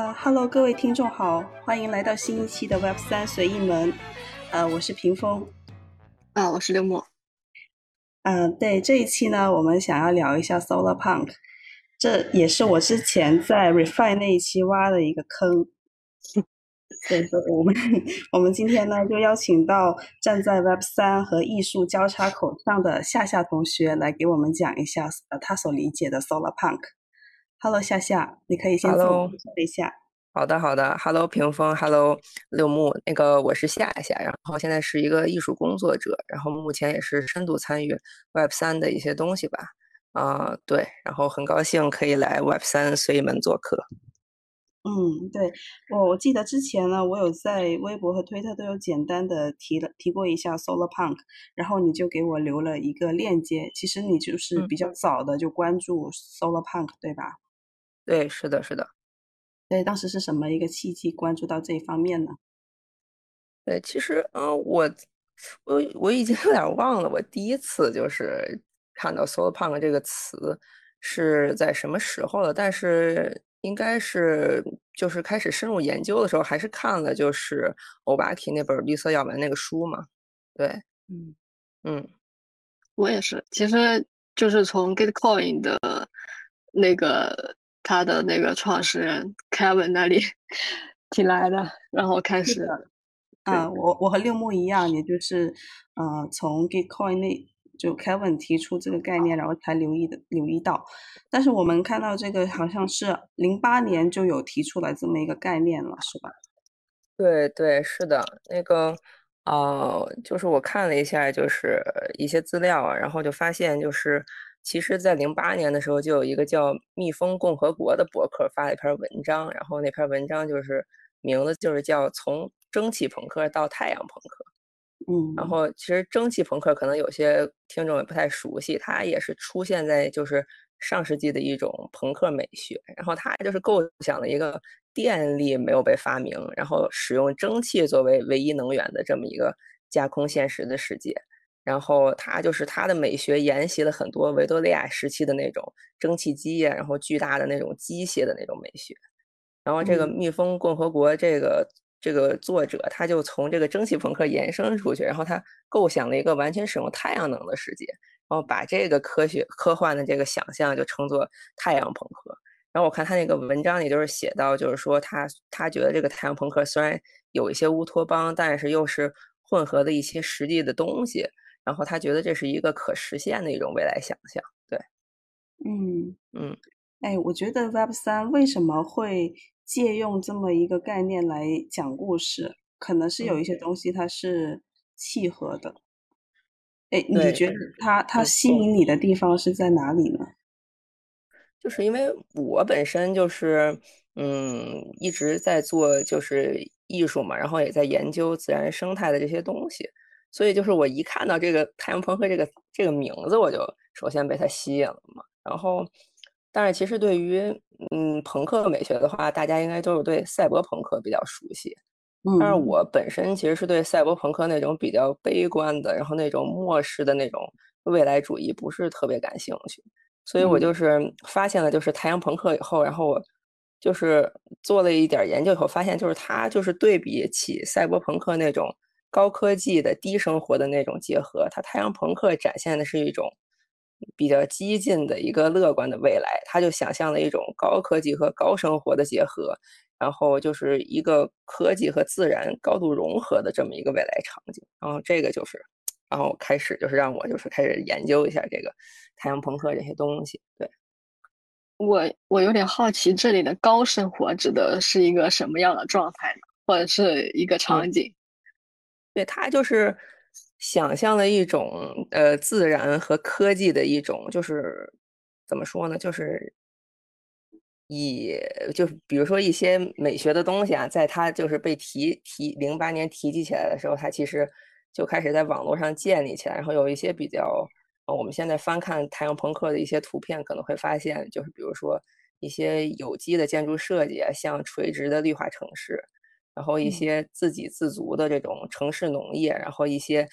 呃哈喽，各位听众好，欢迎来到新一期的 Web 三随意门。呃，我是屏风。啊，我是刘墨。嗯，对，这一期呢，我们想要聊一下 Solar Punk，这也是我之前在 Refine 那一期挖的一个坑。所以，我们我们今天呢，就邀请到站在 Web 三和艺术交叉口上的夏夏同学来给我们讲一下呃他所理解的 Solar Punk。Hello，夏夏，你可以先自我介绍一下。好的，好的。Hello，屏风。Hello，六木。那个我是夏夏，然后现在是一个艺术工作者，然后目前也是深度参与 Web 三的一些东西吧。啊，对，然后很高兴可以来 Web 三随意门做客。嗯，对，我我记得之前呢，我有在微博和推特都有简单的提了提过一下 Solar Punk，然后你就给我留了一个链接。其实你就是比较早的就关注 Solar Punk，对吧？对，是的，是的。对，当时是什么一个契机关注到这一方面呢？对，其实，嗯，我我我已经有点忘了，我第一次就是看到 “solar punk” 这个词是在什么时候了。但是应该是就是开始深入研究的时候，还是看了就是欧巴 k 那本《绿色药丸》那个书嘛。对，嗯嗯，我也是，其实就是从 Gitcoin 的那个。他的那个创始人 Kevin 那里提来的，然后开始。啊，我我和六木一样，也就是，呃，从 Gitcoin 那就 Kevin 提出这个概念，然后才留意的留意到。但是我们看到这个好像是零八年就有提出来这么一个概念了，是吧？对对，是的，那个，呃，就是我看了一下，就是一些资料啊，然后就发现就是。其实，在零八年的时候，就有一个叫“蜜蜂共和国”的博客发了一篇文章，然后那篇文章就是名字就是叫“从蒸汽朋克到太阳朋克”。嗯，然后其实蒸汽朋克可能有些听众也不太熟悉，它也是出现在就是上世纪的一种朋克美学，然后它就是构想了一个电力没有被发明，然后使用蒸汽作为唯一能源的这么一个架空现实的世界。然后他就是他的美学沿袭了很多维多利亚时期的那种蒸汽机呀，然后巨大的那种机械的那种美学。然后这个蜜蜂共和国这个这个作者他就从这个蒸汽朋克延伸出去，然后他构想了一个完全使用太阳能的世界，然后把这个科学科幻的这个想象就称作太阳朋克。然后我看他那个文章里就是写到，就是说他他觉得这个太阳朋克虽然有一些乌托邦，但是又是混合的一些实际的东西。然后他觉得这是一个可实现的一种未来想象，对，嗯嗯，哎，我觉得 Web 三为什么会借用这么一个概念来讲故事，可能是有一些东西它是契合的。哎，你觉得它它吸引你的地方是在哪里呢？就是因为我本身就是嗯一直在做就是艺术嘛，然后也在研究自然生态的这些东西。所以就是我一看到这个太阳朋克这个这个名字，我就首先被它吸引了嘛。然后，但是其实对于嗯朋克美学的话，大家应该都是对赛博朋克比较熟悉。嗯，但是我本身其实是对赛博朋克那种比较悲观的，然后那种末世的那种未来主义不是特别感兴趣。所以我就是发现了就是太阳朋克以后，然后我就是做了一点研究以后，发现就是它就是对比起赛博朋克那种。高科技的低生活的那种结合，它太阳朋克展现的是一种比较激进的一个乐观的未来，他就想象了一种高科技和高生活的结合，然后就是一个科技和自然高度融合的这么一个未来场景。然后这个就是，然后开始就是让我就是开始研究一下这个太阳朋克这些东西。对，我我有点好奇，这里的高生活指的是一个什么样的状态呢？或者是一个场景？对，他就是想象了一种呃自然和科技的一种，就是怎么说呢？就是以就是比如说一些美学的东西啊，在他就是被提提零八年提及起来的时候，他其实就开始在网络上建立起来，然后有一些比较，我们现在翻看太阳朋克的一些图片，可能会发现，就是比如说一些有机的建筑设计啊，像垂直的绿化城市。然后一些自给自足的这种城市农业，然后一些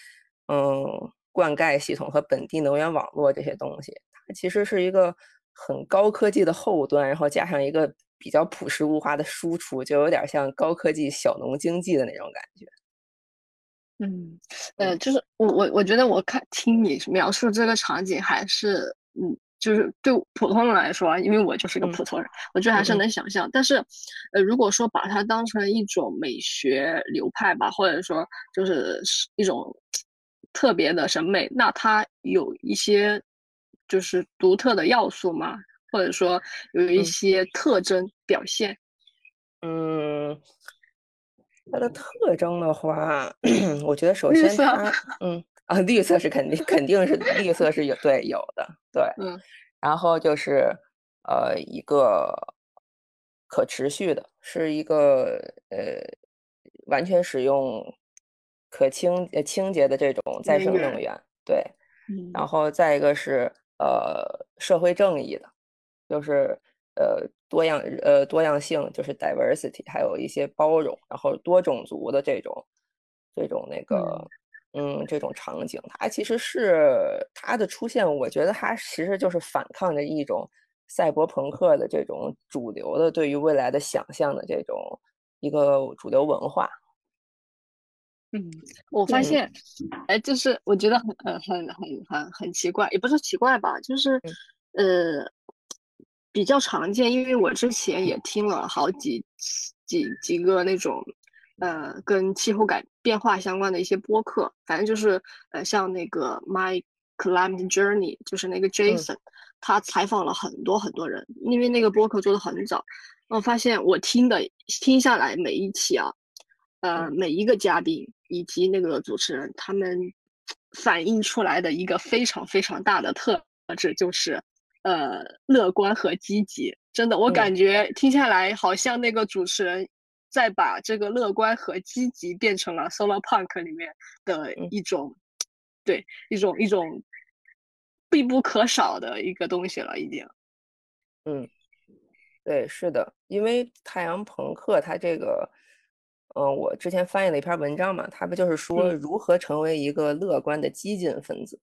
嗯灌溉系统和本地能源网络这些东西，它其实是一个很高科技的后端，然后加上一个比较朴实无华的输出，就有点像高科技小农经济的那种感觉。嗯，呃，就是我我我觉得我看听你描述这个场景，还是嗯，就是对普通人来说，因为我就是个普通人，我觉得还是能想象。但是，呃，如果说把它当成一种美学流派吧，或者说就是一种特别的审美，那它有一些就是独特的要素吗？或者说有一些特征表现？嗯。它的特征的话，我觉得首先它，嗯啊，绿色是肯定肯定是绿色是有对有的对，嗯，然后就是呃一个可持续的，是一个呃完全使用可清呃清洁的这种再生能源，对，然。后再一个是呃社会正义的，就是呃。多样呃多样性就是 diversity，还有一些包容，然后多种族的这种这种那个嗯这种场景，它其实是它的出现，我觉得它其实就是反抗着一种赛博朋克的这种主流的对于未来的想象的这种一个主流文化。嗯，我发现，哎，就是我觉得很很很很很很奇怪，也不是奇怪吧，就是呃。比较常见，因为我之前也听了好几几几个那种，呃，跟气候改变化相关的一些播客，反正就是呃，像那个 My Climate Journey，就是那个 Jason，他采访了很多很多人，因为那个播客做的很早，我发现我听的听下来每一期啊，呃，每一个嘉宾以及那个主持人，他们反映出来的一个非常非常大的特质就是。呃，乐观和积极，真的，我感觉听下来好像那个主持人在把这个乐观和积极变成了 Solar Punk 里面的一种，对，一种一种必不可少的一个东西了，已经。嗯，对，是的，因为太阳朋克它这个，嗯，我之前翻译了一篇文章嘛，它不就是说如何成为一个乐观的激进分子？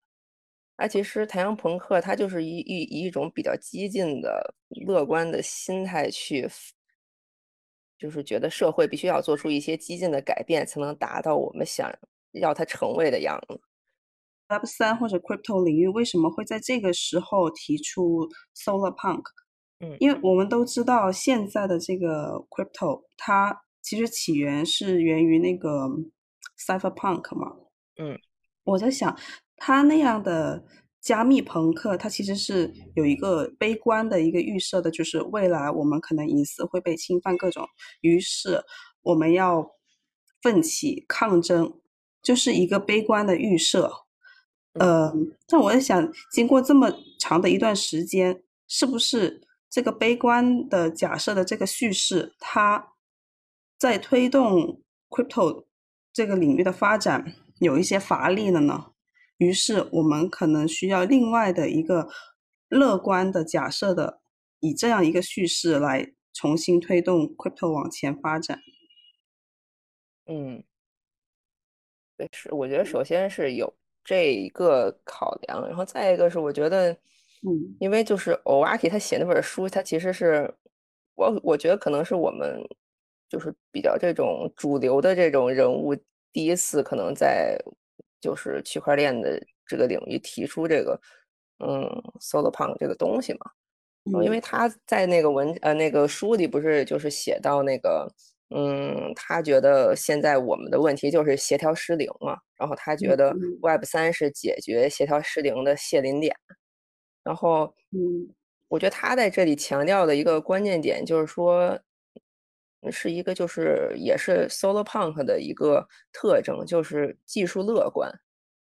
啊，其实太阳朋克它就是一一一种比较激进的、乐观的心态去，就是觉得社会必须要做出一些激进的改变，才能达到我们想要它成为的样子。Web 三或者 Crypto 领域为什么会在这个时候提出 Solar Punk？嗯，因为我们都知道现在的这个 Crypto 它其实起源是源于那个 Cypherpunk 嘛。嗯，我在想。他那样的加密朋克，它其实是有一个悲观的一个预设的，就是未来我们可能隐私会被侵犯各种，于是我们要奋起抗争，就是一个悲观的预设。呃，但我在想，经过这么长的一段时间，是不是这个悲观的假设的这个叙事，它在推动 crypto 这个领域的发展有一些乏力了呢？于是我们可能需要另外的一个乐观的假设的，以这样一个叙事来重新推动 crypto 往前发展。嗯，对，是我觉得首先是有这一个考量，然后再一个是我觉得，嗯，因为就是 Owaki 他写那本书，他其实是我我觉得可能是我们就是比较这种主流的这种人物第一次可能在。就是区块链的这个领域提出这个，嗯，SolarPunk 这个东西嘛，因为他在那个文呃那个书里不是就是写到那个，嗯，他觉得现在我们的问题就是协调失灵嘛，然后他觉得 Web 三是解决协调失灵的泄临点，然后，嗯，我觉得他在这里强调的一个关键点就是说。是一个，就是也是 Solar Punk 的一个特征，就是技术乐观。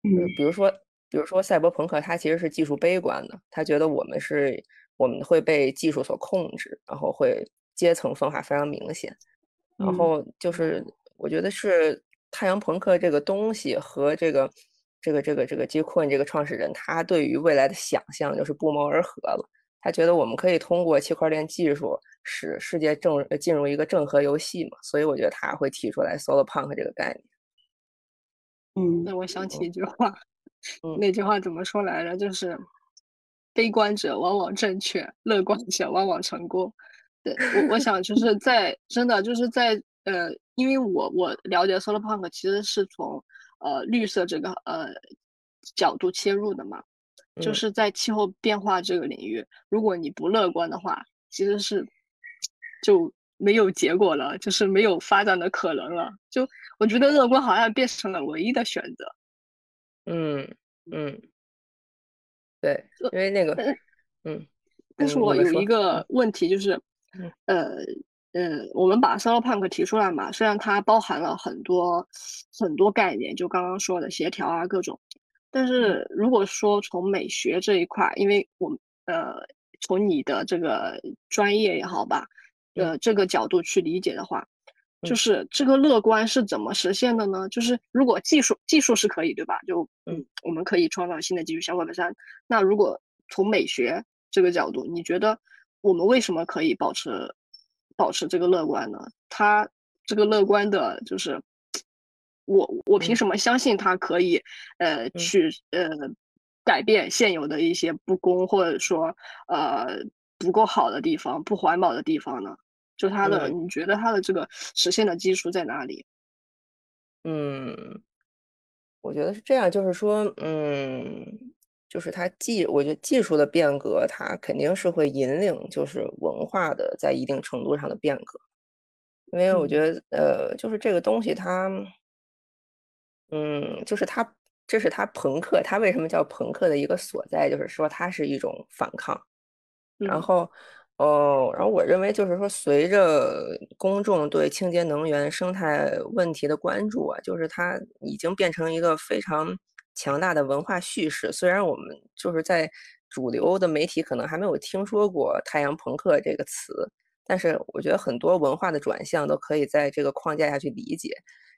嗯，比如说，比如说赛博朋克，它其实是技术悲观的，他觉得我们是我们会被技术所控制，然后会阶层分化非常明显。然后就是我觉得是太阳朋克这个东西和这个这个这个这个 J. Coin 这个创始人，他对于未来的想象就是不谋而合了。他觉得我们可以通过区块链技术使世界正进入一个正和游戏嘛，所以我觉得他会提出来 “Solar Punk” 这个概念。嗯，那我想起一句话，那句话怎么说来着？就是“悲观者往往正确，乐观者往往成功”。对我我想就是在真的就是在呃，因为我我了解 solar punk 其实是从呃绿色这个呃角度切入的嘛，就是在气候变化这个领域，如果你不乐观的话，其实是就没有结果了，就是没有发展的可能了。就我觉得乐观好像变成了唯一的选择。嗯嗯，对，因为那个嗯，但是我有一个问题就是。呃呃，我们把 solar punk 提出来嘛，虽然它包含了很多很多概念，就刚刚说的协调啊各种，但是如果说从美学这一块，因为我呃从你的这个专业也好吧，呃这个角度去理解的话，就是这个乐观是怎么实现的呢？就是如果技术技术是可以对吧？就嗯我们可以创造新的技术相关的三，那如果从美学这个角度，你觉得？我们为什么可以保持保持这个乐观呢？它这个乐观的，就是我我凭什么相信他可以呃去呃改变现有的一些不公或者说呃不够好的地方、不环保的地方呢？就他的，你觉得他的这个实现的基础在哪里？嗯，我觉得是这样，就是说，嗯。就是它技，我觉得技术的变革，它肯定是会引领，就是文化的在一定程度上的变革。因为我觉得，呃，就是这个东西它，嗯，就是它，这是它朋克，它为什么叫朋克的一个所在，就是说它是一种反抗。然后，哦，然后我认为就是说，随着公众对清洁能源、生态问题的关注啊，就是它已经变成一个非常。强大的文化叙事，虽然我们就是在主流的媒体可能还没有听说过“太阳朋克”这个词，但是我觉得很多文化的转向都可以在这个框架下去理解，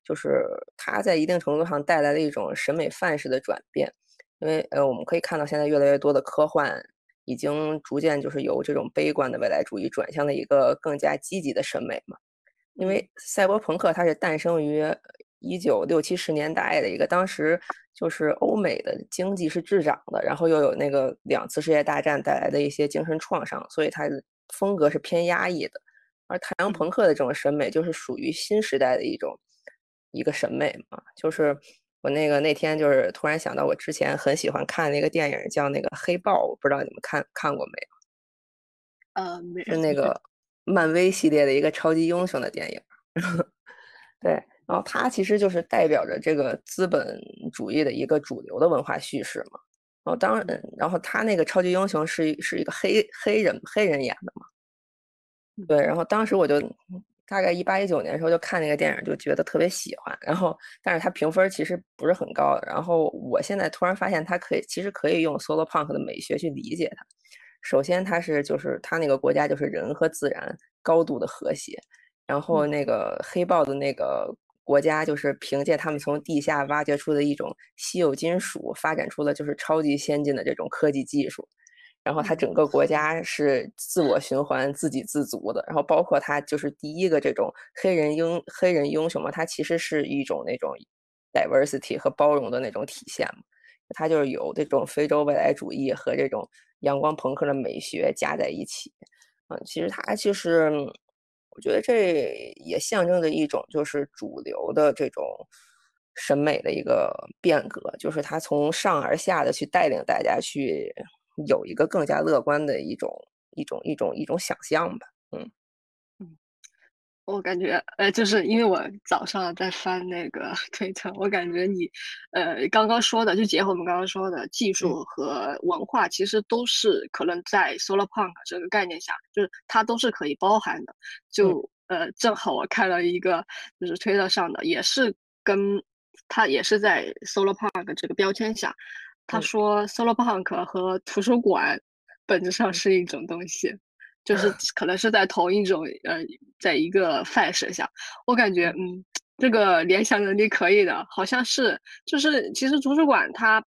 就是它在一定程度上带来了一种审美范式的转变。因为呃，我们可以看到现在越来越多的科幻已经逐渐就是由这种悲观的未来主义转向了一个更加积极的审美嘛。因为赛博朋克它是诞生于一九六七十年代的一个当时。就是欧美的经济是滞涨的，然后又有那个两次世界大战带来的一些精神创伤，所以它的风格是偏压抑的。而太阳朋克的这种审美就是属于新时代的一种一个审美嘛。就是我那个那天就是突然想到，我之前很喜欢看那个电影叫那个黑豹，我不知道你们看看过没有？呃，没。是那个漫威系列的一个超级英雄的电影。对。然后它其实就是代表着这个资本主义的一个主流的文化叙事嘛。然后当然，然后他那个超级英雄是是一个黑黑人黑人演的嘛。对，然后当时我就大概一八一九年的时候就看那个电影，就觉得特别喜欢。然后，但是它评分其实不是很高。然后我现在突然发现，它可以其实可以用 solar punk 的美学去理解它。首先，它是就是它那个国家就是人和自然高度的和谐。然后那个黑豹的那个。国家就是凭借他们从地下挖掘出的一种稀有金属，发展出了就是超级先进的这种科技技术。然后它整个国家是自我循环、自给自足的。然后包括它就是第一个这种黑人英黑人英雄嘛，它其实是一种那种 diversity 和包容的那种体现嘛。它就是有这种非洲未来主义和这种阳光朋克的美学加在一起。嗯，其实它就是。我觉得这也象征着一种就是主流的这种审美的一个变革，就是他从上而下的去带领大家去有一个更加乐观的一种一种一种一种想象吧，嗯嗯。我感觉，呃，就是因为我早上在翻那个推特，我感觉你，呃，刚刚说的，就结合我们刚刚说的，技术和文化其实都是可能在 solar punk 这个概念下，就是它都是可以包含的。就呃，正好我看了一个，就是推特上的，也是跟它也是在 solar punk 这个标签下，他说 solar punk 和图书馆本质上是一种东西。就是 可能是在同一种呃，在一个范式下，我感觉嗯，这个联想能力可以的，好像是就是其实图书馆它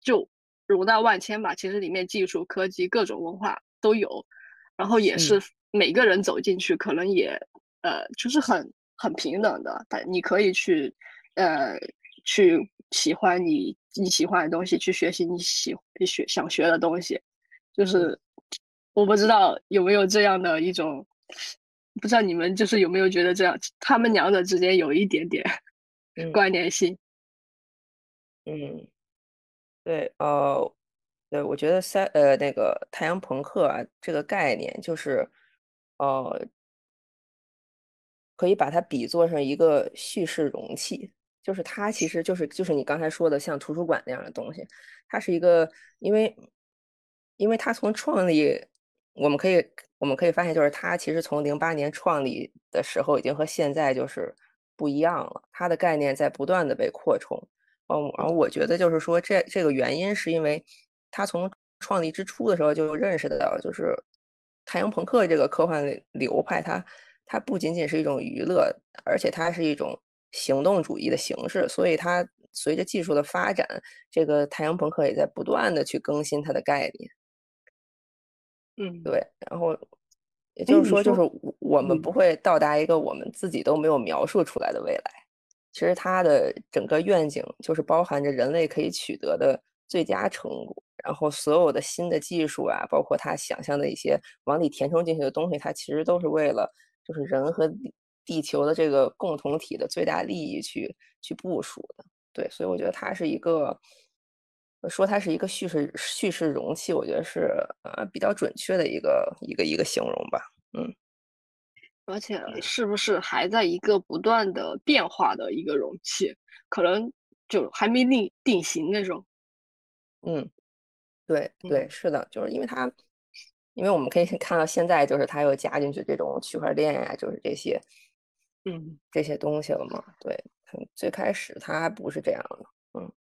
就容纳万千吧，其实里面技术、科技各种文化都有，然后也是每个人走进去可能也呃就是很很平等的，但你可以去呃去喜欢你你喜欢的东西，去学习你喜学想学的东西，就是。我不知道有没有这样的一种不知道你们就是有没有觉得这样，他们两者之间有一点点关联性？嗯，对，呃，对，我觉得三呃那个太阳朋克啊这个概念就是，呃，可以把它比作上一个叙事容器，就是它其实就是就是你刚才说的像图书馆那样的东西，它是一个因为因为它从创立，我们可以。我们可以发现，就是它其实从零八年创立的时候，已经和现在就是不一样了。它的概念在不断的被扩充。嗯，然后我觉得就是说，这这个原因是因为他从创立之初的时候就认识到，就是太阳朋克这个科幻流派，它它不仅仅是一种娱乐，而且它是一种行动主义的形式。所以它随着技术的发展，这个太阳朋克也在不断的去更新它的概念。嗯，对，然后也就是说，就是我们不会到达一个我们自己都没有描述出来的未来。其实它的整个愿景就是包含着人类可以取得的最佳成果，然后所有的新的技术啊，包括他想象的一些往里填充进去的东西，它其实都是为了就是人和地球的这个共同体的最大利益去去部署的。对，所以我觉得它是一个。说它是一个叙事叙事容器，我觉得是呃比较准确的一个一个一个形容吧，嗯，而且是不是还在一个不断的变化的一个容器，可能就还没定定型那种，嗯，对对是的，就是因为它，因为我们可以看到现在就是它又加进去这种区块链呀，就是这些，嗯，这些东西了嘛，对，最开始他还不是这样的，嗯。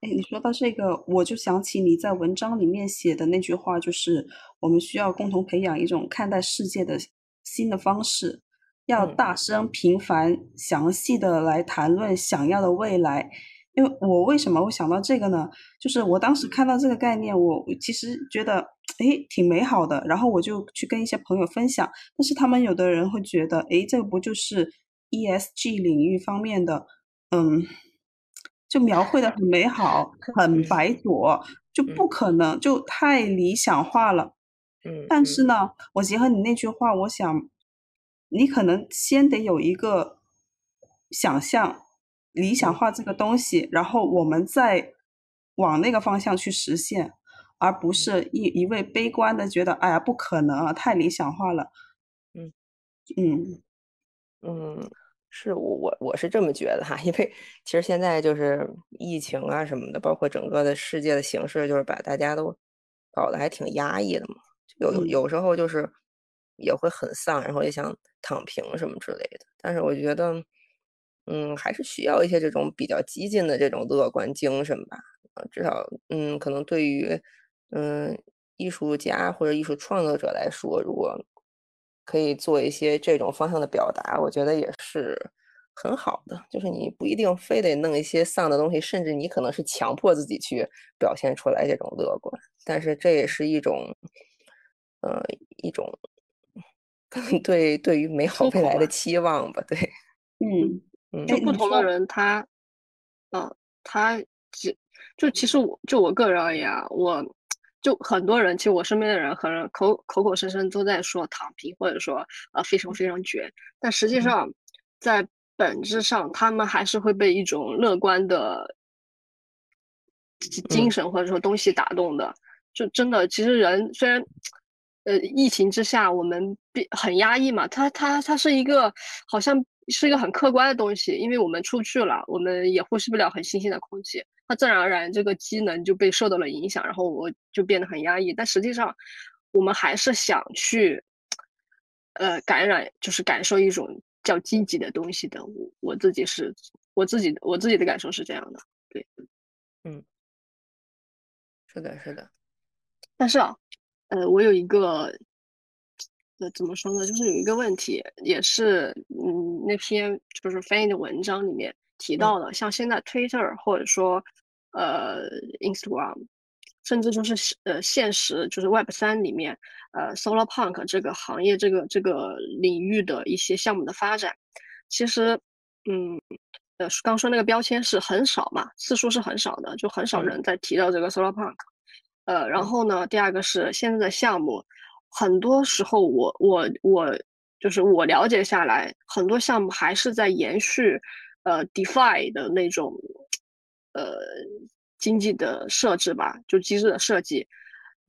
哎，你说到这个，我就想起你在文章里面写的那句话，就是我们需要共同培养一种看待世界的新的方式，要大声、频繁、详细的来谈论想要的未来。因为我为什么会想到这个呢？就是我当时看到这个概念，我其实觉得哎挺美好的，然后我就去跟一些朋友分享，但是他们有的人会觉得，哎，这个不就是 ESG 领域方面的，嗯。就描绘的很美好，很白左，就不可能，就太理想化了。嗯，但是呢，我结合你那句话，我想，你可能先得有一个想象，理想化这个东西，然后我们再往那个方向去实现，而不是一一味悲观的觉得，哎呀，不可能啊，太理想化了。嗯，嗯，嗯。是我我我是这么觉得哈，因为其实现在就是疫情啊什么的，包括整个的世界的形势，就是把大家都搞得还挺压抑的嘛。有有时候就是也会很丧，然后也想躺平什么之类的。但是我觉得，嗯，还是需要一些这种比较激进的这种乐观精神吧。啊，至少嗯，可能对于嗯艺术家或者艺术创作者来说，如果可以做一些这种方向的表达，我觉得也是很好的。就是你不一定非得弄一些丧的东西，甚至你可能是强迫自己去表现出来这种乐观。但是这也是一种，呃，一种对对于美好未来的期望吧。对，嗯嗯，就不同的人，他，嗯，他只就其实我就我个人而言啊，我。就很多人，其实我身边的人，很人口口口声声都在说躺平，或者说呃非常非常绝，但实际上在本质上，他们还是会被一种乐观的精神或者说东西打动的。就真的，其实人虽然呃疫情之下我们很压抑嘛，它它它是一个好像是一个很客观的东西，因为我们出去了，我们也呼吸不了很新鲜的空气。它自然而然这个机能就被受到了影响，然后我就变得很压抑。但实际上，我们还是想去，呃，感染，就是感受一种较积极的东西的。我我自己是，我自己我自己的感受是这样的，对，嗯，是的，是的。但是啊，呃，我有一个，呃，怎么说呢？就是有一个问题，也是，嗯，那篇就是翻译的文章里面。提到的，像现在 Twitter 或者说呃 Instagram，甚至就是呃现实就是 Web 三里面呃 Solar Punk 这个行业这个这个领域的一些项目的发展，其实嗯呃刚说那个标签是很少嘛，次数是很少的，就很少人在提到这个 Solar Punk。呃，然后呢，第二个是现在的项目很多时候我我我就是我了解下来，很多项目还是在延续呃 DeFi 的那种呃经济的设置吧，就机制的设计。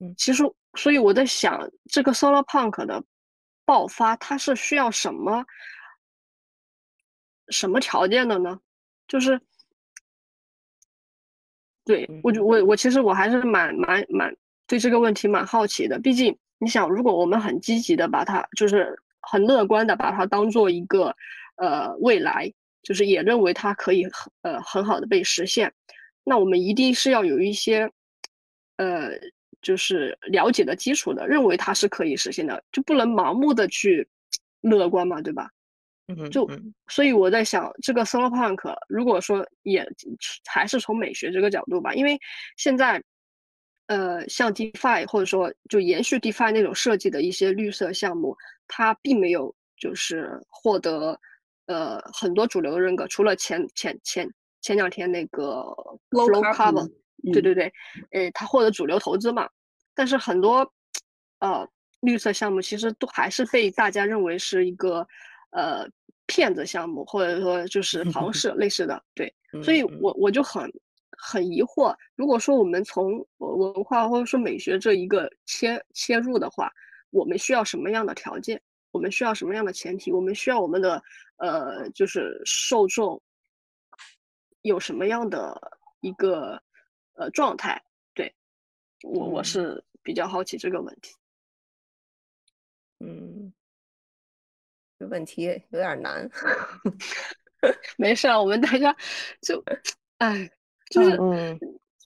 嗯，其实所以我在想，这个 Solar Punk 的爆发，它是需要什么什么条件的呢？就是对我就我我其实我还是蛮蛮蛮对这个问题蛮好奇的，毕竟。你想，如果我们很积极的把它，就是很乐观的把它当做一个，呃，未来，就是也认为它可以很呃很好的被实现，那我们一定是要有一些，呃，就是了解的基础的，认为它是可以实现的，就不能盲目的去乐观嘛，对吧？嗯，就所以我在想，这个 Solar Punk 如果说也还是从美学这个角度吧，因为现在。呃，像 DeFi 或者说就延续 DeFi 那种设计的一些绿色项目，它并没有就是获得呃很多主流的认可，除了前前前前两天那个 Flow Carbon，对对对，呃，他获得主流投资嘛，但是很多呃绿色项目其实都还是被大家认为是一个呃骗子项目，或者说就是庞氏类似的，对，所以我我就很。很疑惑，如果说我们从文化或者说美学这一个切切入的话，我们需要什么样的条件？我们需要什么样的前提？我们需要我们的呃，就是受众有什么样的一个呃状态？对我我是比较好奇这个问题。嗯，这问题有点难。没事啊，我们大家就哎。就是，嗯，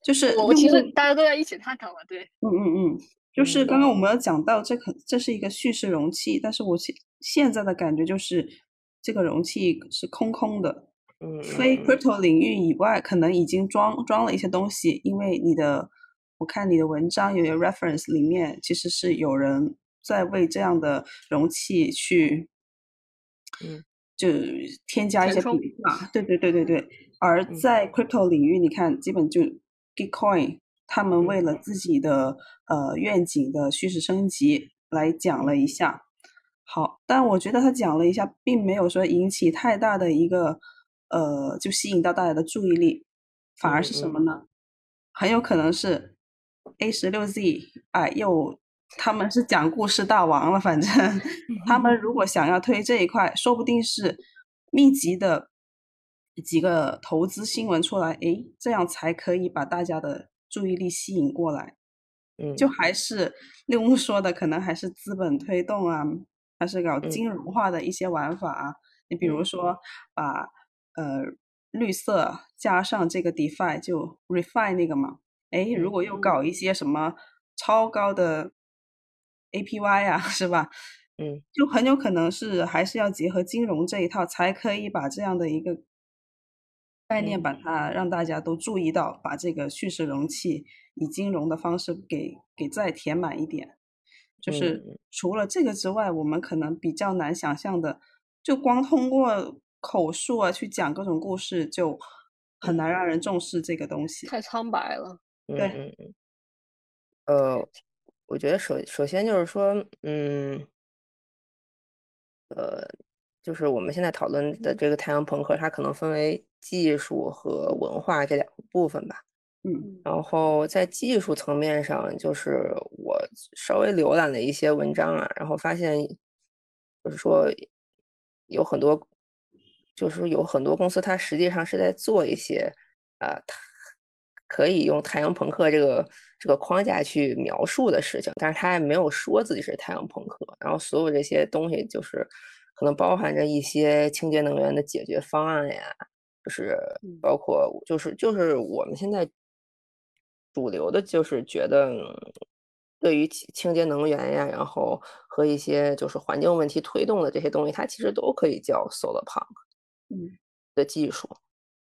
就是我其实大家都在一起探讨嘛，对，嗯嗯嗯，就是刚刚我们要讲到，这可这是一个叙事容器，但是我现现在的感觉就是这个容器是空空的，嗯，非 crypto 领域以外，可能已经装装了一些东西，因为你的，我看你的文章有些 reference 里面其实是有人在为这样的容器去，嗯，就添加一些比啊，对对对对对。而在。crypto 领域，你看，基本就 Gitcoin，他们为了。自己的呃愿景的叙事升级来讲了一下，好，但我觉得他讲了一下，并没有说引起太大的一个呃，就吸引到大家的注意力，反而是什么呢？很有可能是 A 十六 Z，哎，又他们是讲故事大王了，反正 他们如果想要推这一块，说不定是密集的。几个投资新闻出来，哎，这样才可以把大家的注意力吸引过来。嗯，就还是六木说的，可能还是资本推动啊，还是搞金融化的一些玩法啊。你比如说，把呃绿色加上这个 DeFi，就 Refi 那个嘛。哎，如果又搞一些什么超高的 APY 啊，是吧？嗯，就很有可能是还是要结合金融这一套，才可以把这样的一个。概念把它让大家都注意到，把这个叙事容器以金融的方式给给再填满一点。就是除了这个之外，我们可能比较难想象的，就光通过口述啊去讲各种故事，就很难让人重视这个东西。太苍白了。对。呃，我觉得首首先就是说，嗯，呃。就是我们现在讨论的这个太阳朋克，它可能分为技术和文化这两个部分吧。嗯，然后在技术层面上，就是我稍微浏览了一些文章啊，然后发现，就是说有很多，就是有很多公司，它实际上是在做一些啊，可以用太阳朋克这个这个框架去描述的事情，但是它也没有说自己是太阳朋克。然后所有这些东西就是。可能包含着一些清洁能源的解决方案呀，就是包括就是就是我们现在主流的，就是觉得对于清洁能源呀，然后和一些就是环境问题推动的这些东西，它其实都可以叫 solar punk，嗯，的技术，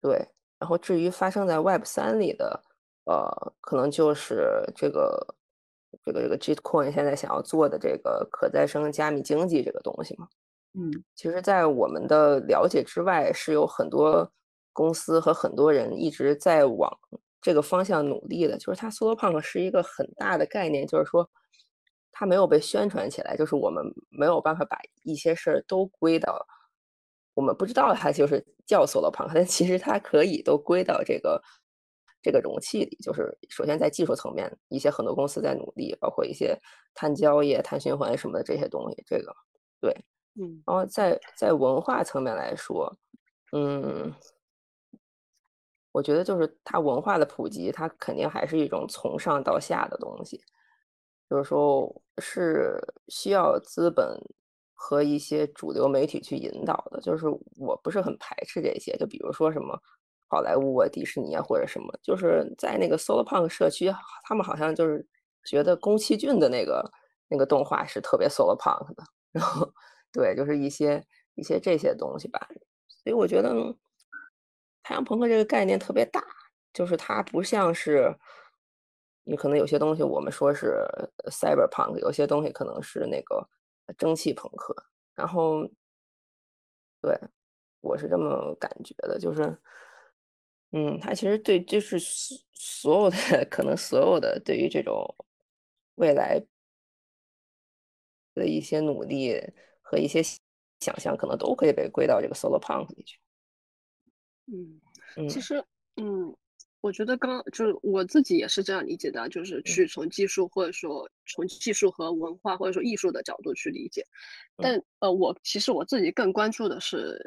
对。然后至于发生在 Web 三里的，呃，可能就是这个这个这个 Gitcoin 现在想要做的这个可再生加密经济这个东西嘛。嗯，其实，在我们的了解之外，是有很多公司和很多人一直在往这个方向努力的。就是它 Solar Punk 是一个很大的概念，就是说，它没有被宣传起来，就是我们没有办法把一些事儿都归到我们不知道它就是叫 Solar Punk，但其实它可以都归到这个这个容器里。就是首先在技术层面，一些很多公司在努力，包括一些碳交易、碳循环什么的这些东西。这个对，嗯，然后在在文化层面来说，嗯。我觉得就是它文化的普及，它肯定还是一种从上到下的东西，就是说是需要资本和一些主流媒体去引导的。就是我不是很排斥这些，就比如说什么好莱坞啊、迪士尼啊或者什么，就是在那个 solo punk 社区，他们好像就是觉得宫崎骏的那个那个动画是特别 solo punk 的，然后对，就是一些一些这些东西吧。所以我觉得。太阳朋克这个概念特别大，就是它不像是，你可能有些东西我们说是 cyberpunk，有些东西可能是那个蒸汽朋克。然后，对，我是这么感觉的，就是，嗯，它其实对，就是所有的 可能所有的对于这种未来的一些努力和一些想象，可能都可以被归到这个 solar punk 里去。嗯，其实，嗯，我觉得刚就是我自己也是这样理解的，就是去从技术或者说从技术和文化或者说艺术的角度去理解。但呃，我其实我自己更关注的是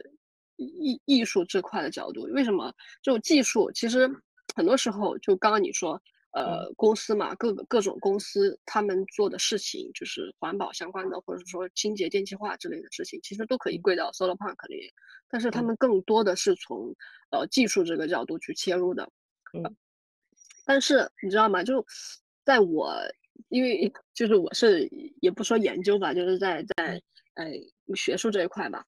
艺艺术这块的角度。为什么？就技术，其实很多时候就刚刚你说。呃，公司嘛，各个各种公司，他们做的事情就是环保相关的，或者说清洁电气化之类的事情，其实都可以归到 Solar Park 里。但是他们更多的是从呃技术这个角度去切入的。嗯。但是你知道吗？就在我，因为就是我是也不说研究吧，就是在在呃学术这一块吧。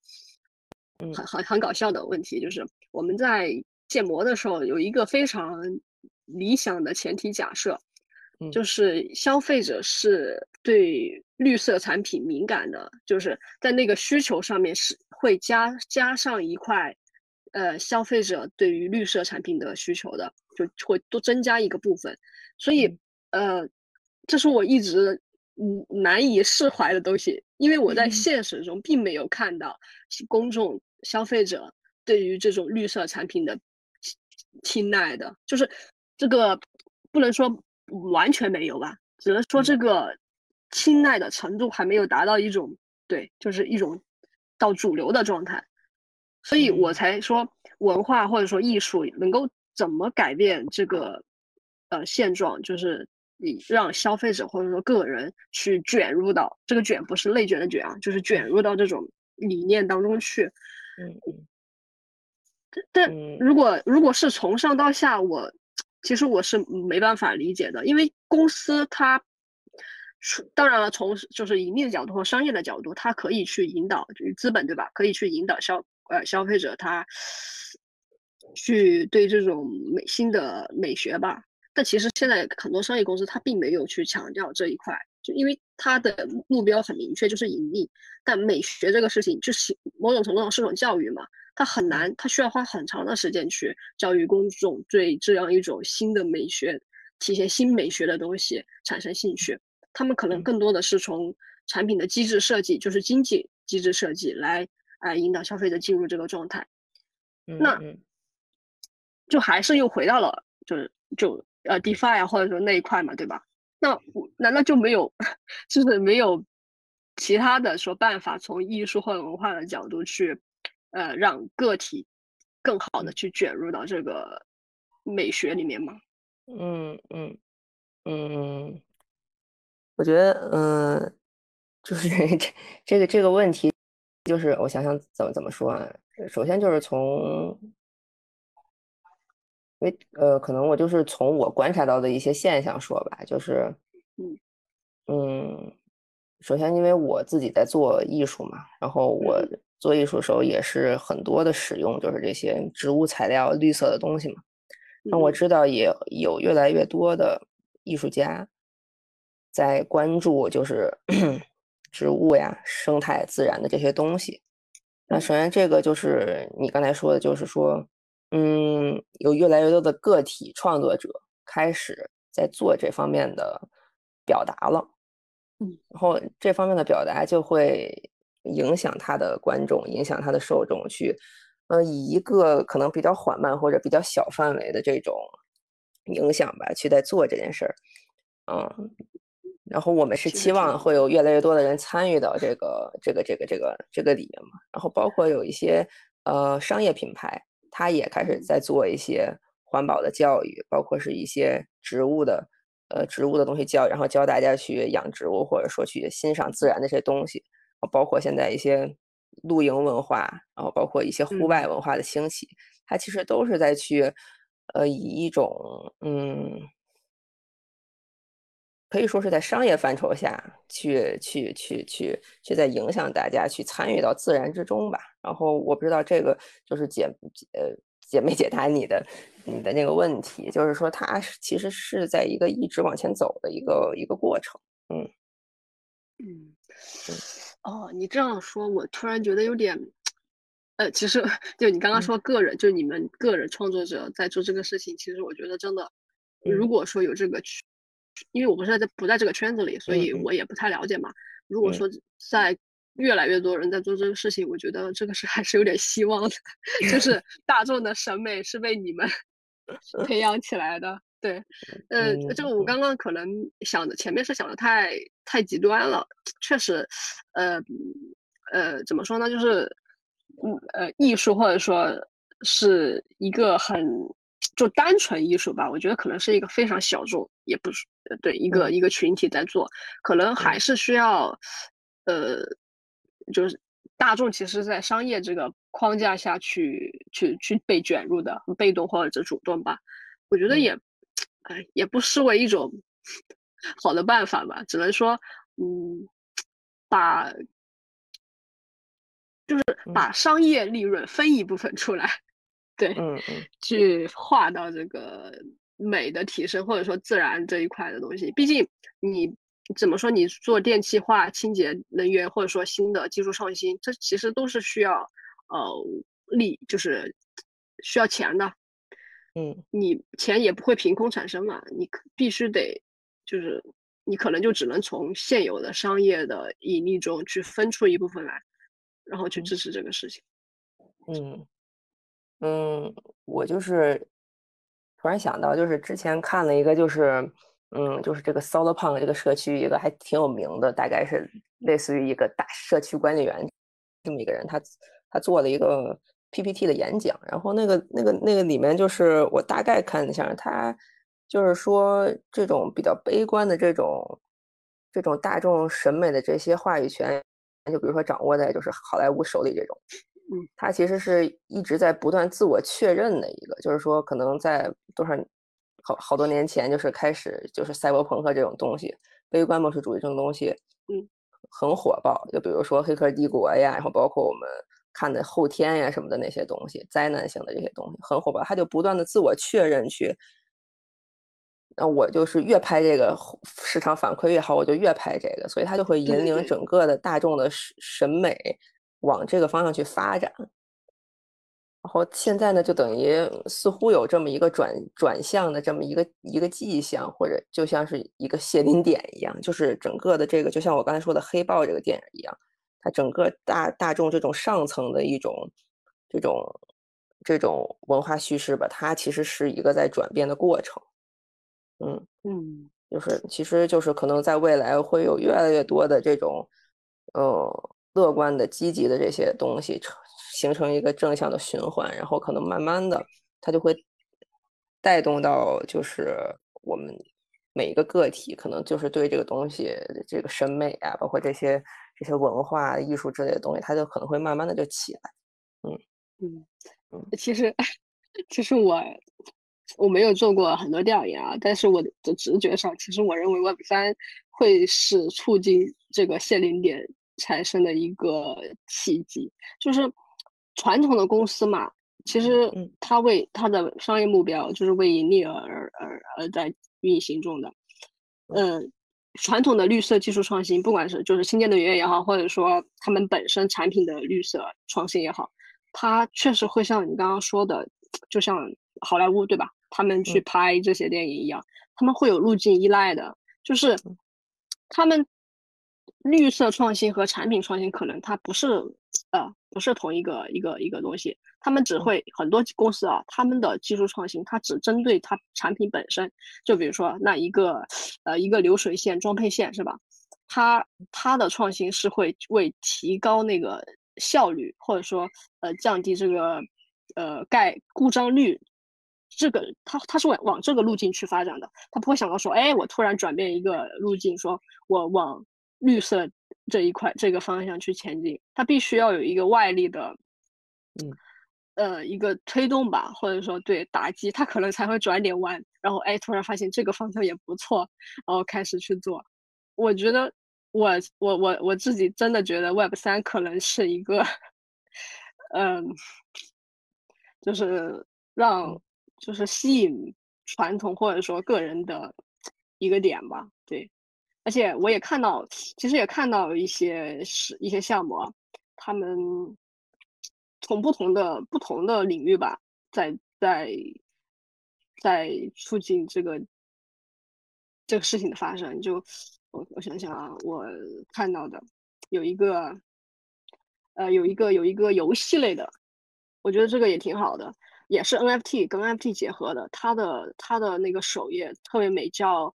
嗯。很很很搞笑的问题就是，我们在建模的时候有一个非常。理想的前提假设，就是消费者是对绿色产品敏感的，就是在那个需求上面是会加加上一块，呃，消费者对于绿色产品的需求的，就会多增加一个部分。所以，呃，这是我一直嗯难以释怀的东西，因为我在现实中并没有看到公众消费者对于这种绿色产品的青睐的，就是。这个不能说完全没有吧，只能说这个青睐的程度还没有达到一种对，就是一种到主流的状态，所以我才说文化或者说艺术能够怎么改变这个呃现状，就是你让消费者或者说个人去卷入到这个卷不是内卷的卷啊，就是卷入到这种理念当中去。嗯嗯。但如果如果是从上到下我。其实我是没办法理解的，因为公司它，当然了，从就是盈利的角度和商业的角度，它可以去引导，就是资本对吧？可以去引导消呃消费者他去对这种美新的美学吧。但其实现在很多商业公司它并没有去强调这一块，就因为它的目标很明确，就是盈利。但美学这个事情，就是某种程度上是种教育嘛。它很难，它需要花很长的时间去教育公众对这样一种新的美学、体现新美学的东西产生兴趣。他们可能更多的是从产品的机制设计，就是经济机制设计来啊引导消费者进入这个状态。那就还是又回到了就是就呃 DeFi 啊，或者说那一块嘛，对吧？那我难道就没有 就是没有其他的说办法从艺术或者文化的角度去？呃，让个体更好的去卷入到这个美学里面吗？嗯嗯嗯，我觉得，嗯，就是 这这个这个问题，就是我想想怎么怎么说啊。首先就是从，因为呃，可能我就是从我观察到的一些现象说吧，就是，嗯嗯，首先因为我自己在做艺术嘛，然后我。做艺术的时候也是很多的使用，就是这些植物材料、绿色的东西嘛。那我知道也有越来越多的艺术家在关注，就是 植物呀、生态、自然的这些东西。那首先这个就是你刚才说的，就是说，嗯，有越来越多的个体创作者开始在做这方面的表达了。嗯，然后这方面的表达就会影响他的观众，影响他的受众去，呃，以一个可能比较缓慢或者比较小范围的这种影响吧，去在做这件事儿，嗯。然后我们是期望会有越来越多的人参与到这个这个这个这个这个里面嘛。然后包括有一些呃商业品牌，它也开始在做一些环保的教育，包括是一些植物的呃植物的东西教，然后教大家去养植物，或者说去欣赏自然的这些东西。包括现在一些露营文化，然后包括一些户外文化的兴起，它其实都是在去呃以一种嗯。可以说是在商业范畴下去去去去去在影响大家去参与到自然之中吧。然后我不知道这个就是解呃解没解答你的你的那个问题，就是说它其实是在一个一直往前走的一个一个过程。嗯嗯哦，你这样说，我突然觉得有点呃，其实 就你刚刚说个人，就你们个人创作者在做这个事情，其实我觉得真的，如果说有这个去。因为我不是在不在这个圈子里，所以我也不太了解嘛。如果说在越来越多人在做这个事情，我觉得这个是还是有点希望的。就 是大众的审美是被你们 培养起来的。对，呃，这个我刚刚可能想的前面是想的太太极端了。确实，呃呃，怎么说呢？就是嗯呃，艺术或者说是一个很。就单纯艺术吧，我觉得可能是一个非常小众，也不是对一个一个群体在做，可能还是需要，呃，就是大众其实，在商业这个框架下去去去被卷入的，被动或者主动吧，我觉得也，哎，也不失为一种好的办法吧，只能说，嗯，把，就是把商业利润分一部分出来。对，嗯嗯，去划到这个美的提升，或者说自然这一块的东西。毕竟你怎么说，你做电气化、清洁能源，或者说新的技术创新，这其实都是需要呃力，就是需要钱的。嗯，你钱也不会凭空产生嘛，你必须得就是你可能就只能从现有的商业的盈利中去分出一部分来，然后去支持这个事情。嗯。嗯，我就是突然想到，就是之前看了一个，就是嗯，就是这个 Solar Punk 这个社区一个还挺有名的，大概是类似于一个大社区管理员这么一个人，他他做了一个 PPT 的演讲，然后那个那个那个里面就是我大概看一下，他就是说这种比较悲观的这种这种大众审美的这些话语权，就比如说掌握在就是好莱坞手里这种。嗯，他其实是一直在不断自我确认的一个，就是说，可能在多少好好多年前，就是开始就是赛博朋克这种东西，悲观末世主义这种东西，嗯，很火爆。就比如说《黑客帝国》呀，然后包括我们看的《后天》呀什么的那些东西，灾难性的这些东西很火爆。他就不断的自我确认去，那我就是越拍这个市场反馈越好，我就越拍这个，所以他就会引领整个的大众的审审美。往这个方向去发展，然后现在呢，就等于似乎有这么一个转转向的这么一个一个迹象，或者就像是一个谢林点一样，就是整个的这个，就像我刚才说的《黑豹》这个电影一样，它整个大大众这种上层的一种这种这种文化叙事吧，它其实是一个在转变的过程。嗯嗯，就是其实就是可能在未来会有越来越多的这种，呃。乐观的、积极的这些东西，形成一个正向的循环，然后可能慢慢的，它就会带动到，就是我们每一个个体，可能就是对这个东西、这个审美啊，包括这些这些文化艺术之类的东西，它就可能会慢慢的就起来。嗯嗯嗯，其实 其实我我没有做过很多调研啊，但是我的直觉上，其实我认为 Web 三会是促进这个限零点。产生的一个契机，就是传统的公司嘛，其实它为它的商业目标就是为盈利而而而在运行中的。嗯，传统的绿色技术创新，不管是就是清洁能源也好，或者说他们本身产品的绿色创新也好，它确实会像你刚刚说的，就像好莱坞对吧？他们去拍这些电影一样，他们会有路径依赖的，就是他们。绿色创新和产品创新可能它不是呃不是同一个一个一个东西，他们只会很多公司啊，他们的技术创新它只针对它产品本身，就比如说那一个呃一个流水线装配线是吧？它它的创新是会为提高那个效率，或者说呃降低这个呃盖故障率。这个他他是往往这个路径去发展的，他不会想到说，哎，我突然转变一个路径，说我往绿色这一块这个方向去前进，它必须要有一个外力的，嗯，呃，一个推动吧，或者说对打击，它可能才会转点弯，然后哎，突然发现这个方向也不错，然后开始去做。我觉得我我我我自己真的觉得 Web 三可能是一个，嗯，就是让。就是吸引传统或者说个人的一个点吧，对。而且我也看到，其实也看到一些是一些项目啊，他们从不同的不同的领域吧，在在在促进这个这个事情的发生。就我我想想啊，我看到的有一个呃有一个有一个游戏类的，我觉得这个也挺好的。也是 NFT 跟 NFT 结合的，它的它的那个首页特别美，叫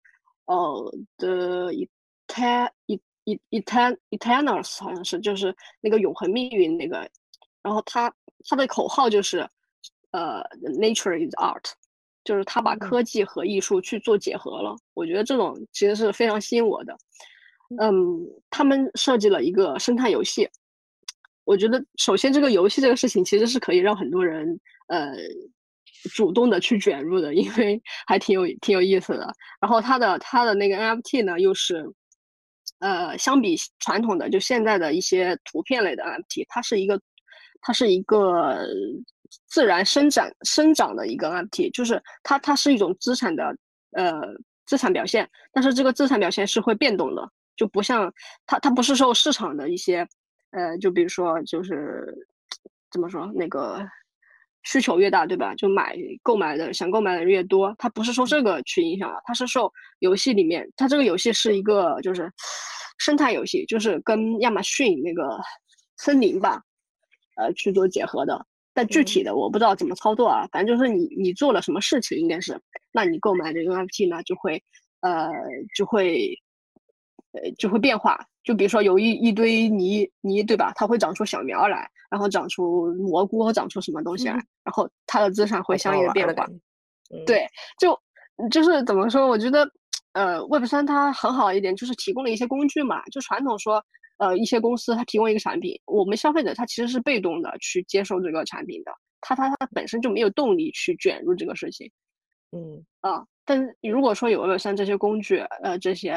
呃的 etan et etan eternals 好像是就是那个永恒命运那个，然后它它的口号就是呃 nature is art，就是它把科技和艺术去做结合了，我觉得这种其实是非常吸引我的。嗯，他们设计了一个生态游戏，我觉得首先这个游戏这个事情其实是可以让很多人。呃，主动的去卷入的，因为还挺有挺有意思的。然后它的它的那个 NFT 呢，又是呃，相比传统的就现在的一些图片类的 NFT，它是一个它是一个自然生长生长的一个 NFT，就是它它是一种资产的呃资产表现，但是这个资产表现是会变动的，就不像它它不是受市场的一些呃，就比如说就是怎么说那个。需求越大，对吧？就买购买的想购买的人越多，它不是受这个去影响的，它是受游戏里面，它这个游戏是一个就是生态游戏，就是跟亚马逊那个森林吧，呃去做结合的。但具体的我不知道怎么操作啊，反正就是你你做了什么事情，应该是，那你购买的 NFT 呢就会呃就会呃就会变化。就比如说有一一堆泥泥，对吧？它会长出小苗来，然后长出蘑菇，或长出什么东西来，然后它的资产会相应的变化。对，就就是怎么说？我觉得，呃，Web 三它很好一点，就是提供了一些工具嘛。就传统说，呃，一些公司它提供一个产品，我们消费者他其实是被动的去接受这个产品的，他他他本身就没有动力去卷入这个事情。嗯啊，但你如果说有 Web 三这些工具，呃，这些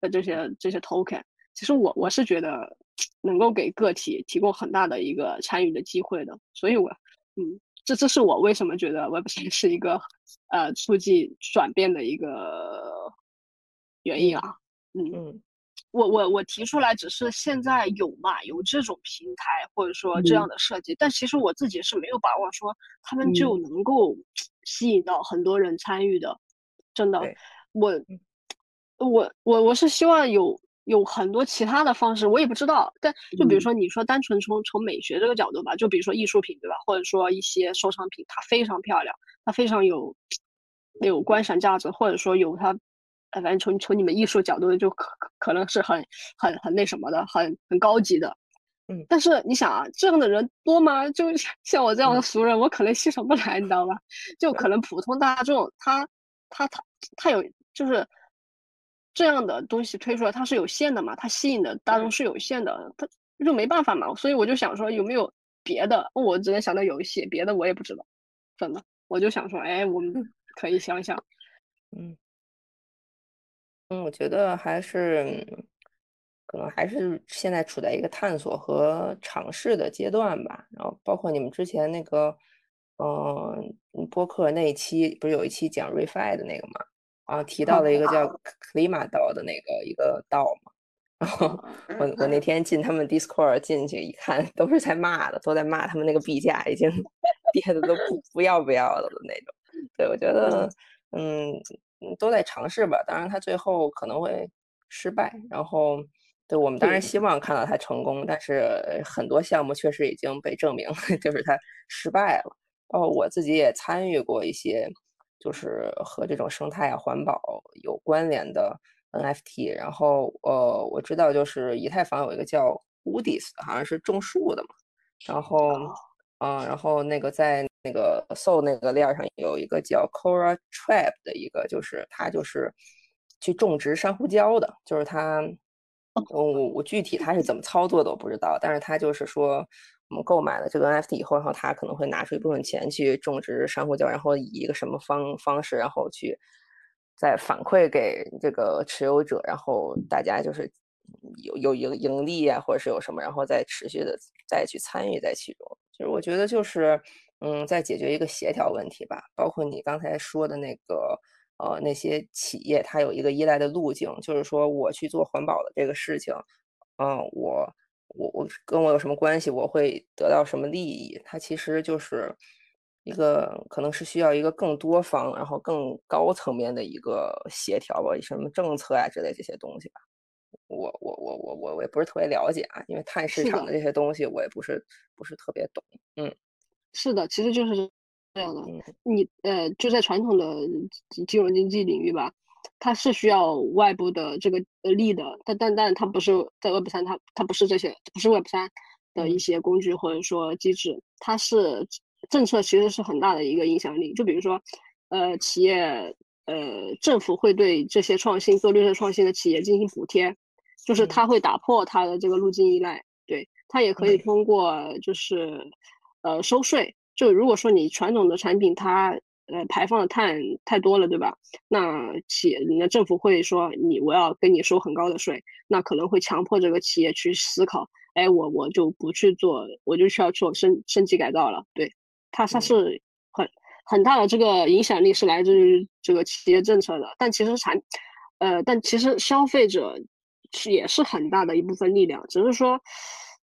呃这些这些 token。其实我我是觉得能够给个体提供很大的一个参与的机会的，所以我嗯，这这是我为什么觉得 Web 三是一个呃促进转变的一个原因啊。嗯嗯，我我我提出来只是现在有嘛有这种平台或者说这样的设计，但其实我自己是没有把握说他们就能够吸引到很多人参与的。真的，我我我我是希望有。有很多其他的方式，我也不知道。但就比如说，你说单纯从从美学这个角度吧，就比如说艺术品，对吧？或者说一些收藏品，它非常漂亮，它非常有有观赏价值，或者说有它，呃，反正从从你们艺术角度就可可能是很很很那什么的，很很高级的。嗯。但是你想啊，这样的人多吗？就像我这样的俗人，我可能欣赏不来，你知道吧？就可能普通大众，他他他他有就是。这样的东西推出来，它是有限的嘛？它吸引的大众是有限的，它就没办法嘛。所以我就想说，有没有别的？我只能想到游戏，别的我也不知道。真的，我就想说，哎，我们可以想想。嗯嗯，我觉得还是可能还是现在处在一个探索和尝试的阶段吧。然后包括你们之前那个，嗯，播客那一期不是有一期讲 refi 的那个吗？啊，提到了一个叫 Klima 道的那个一个道嘛，然后我我那天进他们 Discord 进去一看，都是在骂的，都在骂他们那个币价已经跌的都不不要不要的的那种。对，我觉得嗯都在尝试吧，当然他最后可能会失败。然后对我们当然希望看到他成功，但是很多项目确实已经被证明 就是他失败了。包括我自己也参与过一些，就是和这种生态啊、环保有关联的 NFT。然后呃，我知道就是以太坊有一个叫 Woodies，好像是种树的嘛。然后嗯，然后那个在那个 Soul 那个链上有一个叫 Cora Trap 的一个，就是它就是去种植珊瑚礁的，就是它。我我具体他是怎么操作的我不知道，但是他就是说，我们购买了这个 NFT 以后，然后他可能会拿出一部分钱去种植珊瑚礁，然后以一个什么方方式，然后去再反馈给这个持有者，然后大家就是有有盈盈利啊，或者是有什么，然后再持续的再去参与在其中。就是我觉得就是嗯，在解决一个协调问题吧，包括你刚才说的那个。呃，那些企业它有一个依赖的路径，就是说我去做环保的这个事情，嗯，我我我跟我有什么关系？我会得到什么利益？它其实就是一个可能是需要一个更多方，然后更高层面的一个协调吧，什么政策啊之类这些东西吧。我我我我我我也不是特别了解啊，因为碳市场的这些东西我也不是不是特别懂。嗯，是的，其实就是。这样的，你呃，就在传统的金融经济领域吧，它是需要外部的这个呃力的，但但但它不是在 Web 三，它它不是这些，不是 Web 三的一些工具或者说机制，它是政策其实是很大的一个影响力。就比如说，呃，企业呃，政府会对这些创新做绿色创新的企业进行补贴，就是它会打破它的这个路径依赖，对，它也可以通过就是呃收税。就如果说你传统的产品它呃排放的碳太多了，对吧？那企业那政府会说你我要跟你收很高的税，那可能会强迫这个企业去思考，哎，我我就不去做，我就需要做升升级改造了。对，它它是很很大的这个影响力是来自于这个企业政策的，但其实产呃但其实消费者是也是很大的一部分力量，只是说。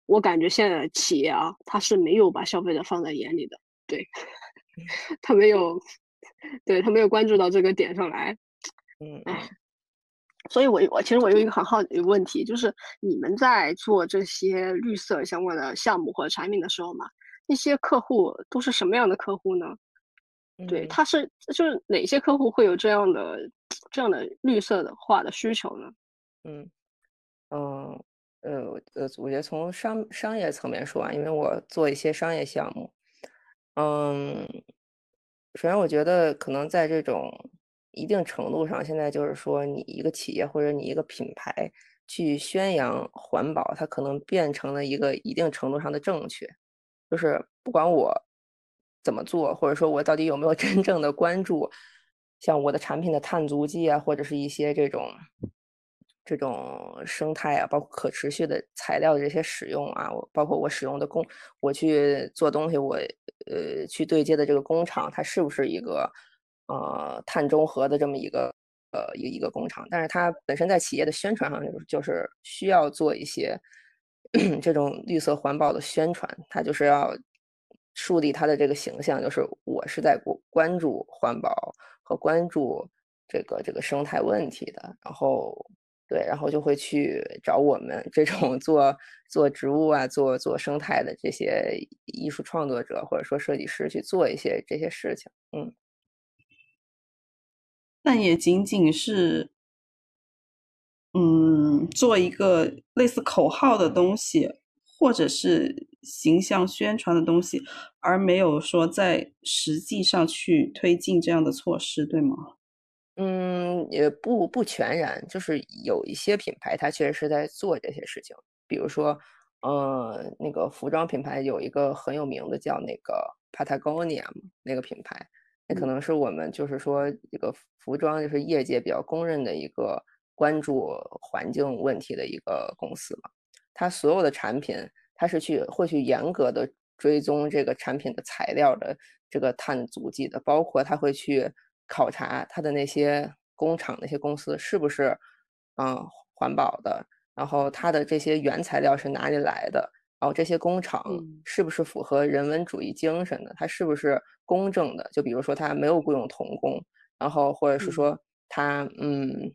我感觉现在企业啊，它是没有把消费者放在眼里的，对，他没有，对他没有关注到这个点上来，嗯，哎，所以我我其实我有一个很好的一个问题，就是你们在做这些绿色相关的项目或者产品的时候嘛，那些客户都是什么样的客户呢？对，他是就是哪些客户会有这样的这样的绿色的化的需求呢？嗯，嗯。呃呃，我觉得从商商业层面说啊，因为我做一些商业项目，嗯，首先我觉得可能在这种一定程度上，现在就是说你一个企业或者你一个品牌去宣扬环保，它可能变成了一个一定程度上的正确，就是不管我怎么做，或者说我到底有没有 真正的关注，像我的产品的碳足迹啊，或者是一些这种。这种生态啊，包括可持续的材料的这些使用啊，我包括我使用的工，我去做东西，我呃去对接的这个工厂，它是不是一个呃碳中和的这么一个呃一个一个工厂？但是它本身在企业的宣传上，就是需要做一些 这种绿色环保的宣传，它就是要树立它的这个形象，就是我是在关关注环保和关注这个这个生态问题的，然后。对，然后就会去找我们这种 做做植物啊、做做生态的这些艺术创作者或者说设计师去做一些这些事情。嗯，但也仅仅是，嗯，做一个类似口号的东西，或者是形象宣传的东西，而没有说在实际上去推进这样的措施，对吗？嗯，也不不全然，就是有一些品牌，它确实是在做这些事情。比如说，呃，那个服装品牌有一个很有名的叫那个 Patagonia 那个品牌，那可能是我们就是说这个服装就是业界比较公认的一个关注环境问题的一个公司嘛。它所有的产品，它是去会去严格的追踪这个产品的材料的这个碳足迹的，包括它会去。考察它的那些工厂、那些公司是不是嗯环保的，然后它的这些原材料是哪里来的，然后这些工厂是不是符合人文主义精神的，它是不是公正的？就比如说它没有雇佣童工，然后或者是说它嗯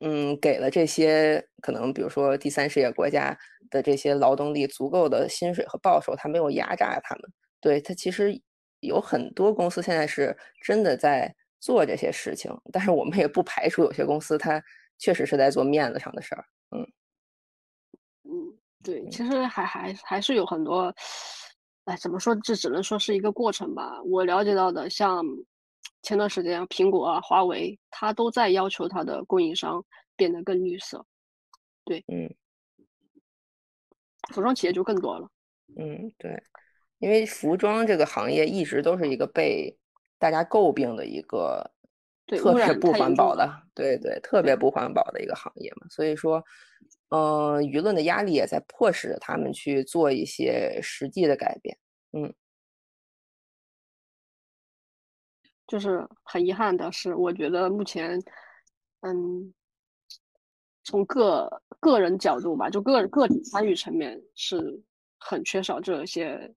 嗯，给了这些可能比如说第三世界国家的这些劳动力足够的薪水和报酬，他没有压榨他们。对他其实有很多公司现在是真的在做这些事情，但是我们也不排除有些公司它确实是在做面子上的事儿。嗯嗯，对，其实还还还是有很多，哎，怎么说？这只能说是一个过程吧。我了解到的，像。前段时间，苹果啊、华为，它都在要求它的供应商变得更绿色。对，嗯，服装企业就更多了。嗯，对，因为服装这个行业一直都是一个被大家诟病的一个特别不环保的，对对，特别不环保的一个行业嘛。所以说，嗯，舆论的压力也在迫使他们去做一些实际的改变。嗯。就是很遗憾的是，我觉得目前，嗯，从个个人角度吧，就个个体参与层面是很缺少这些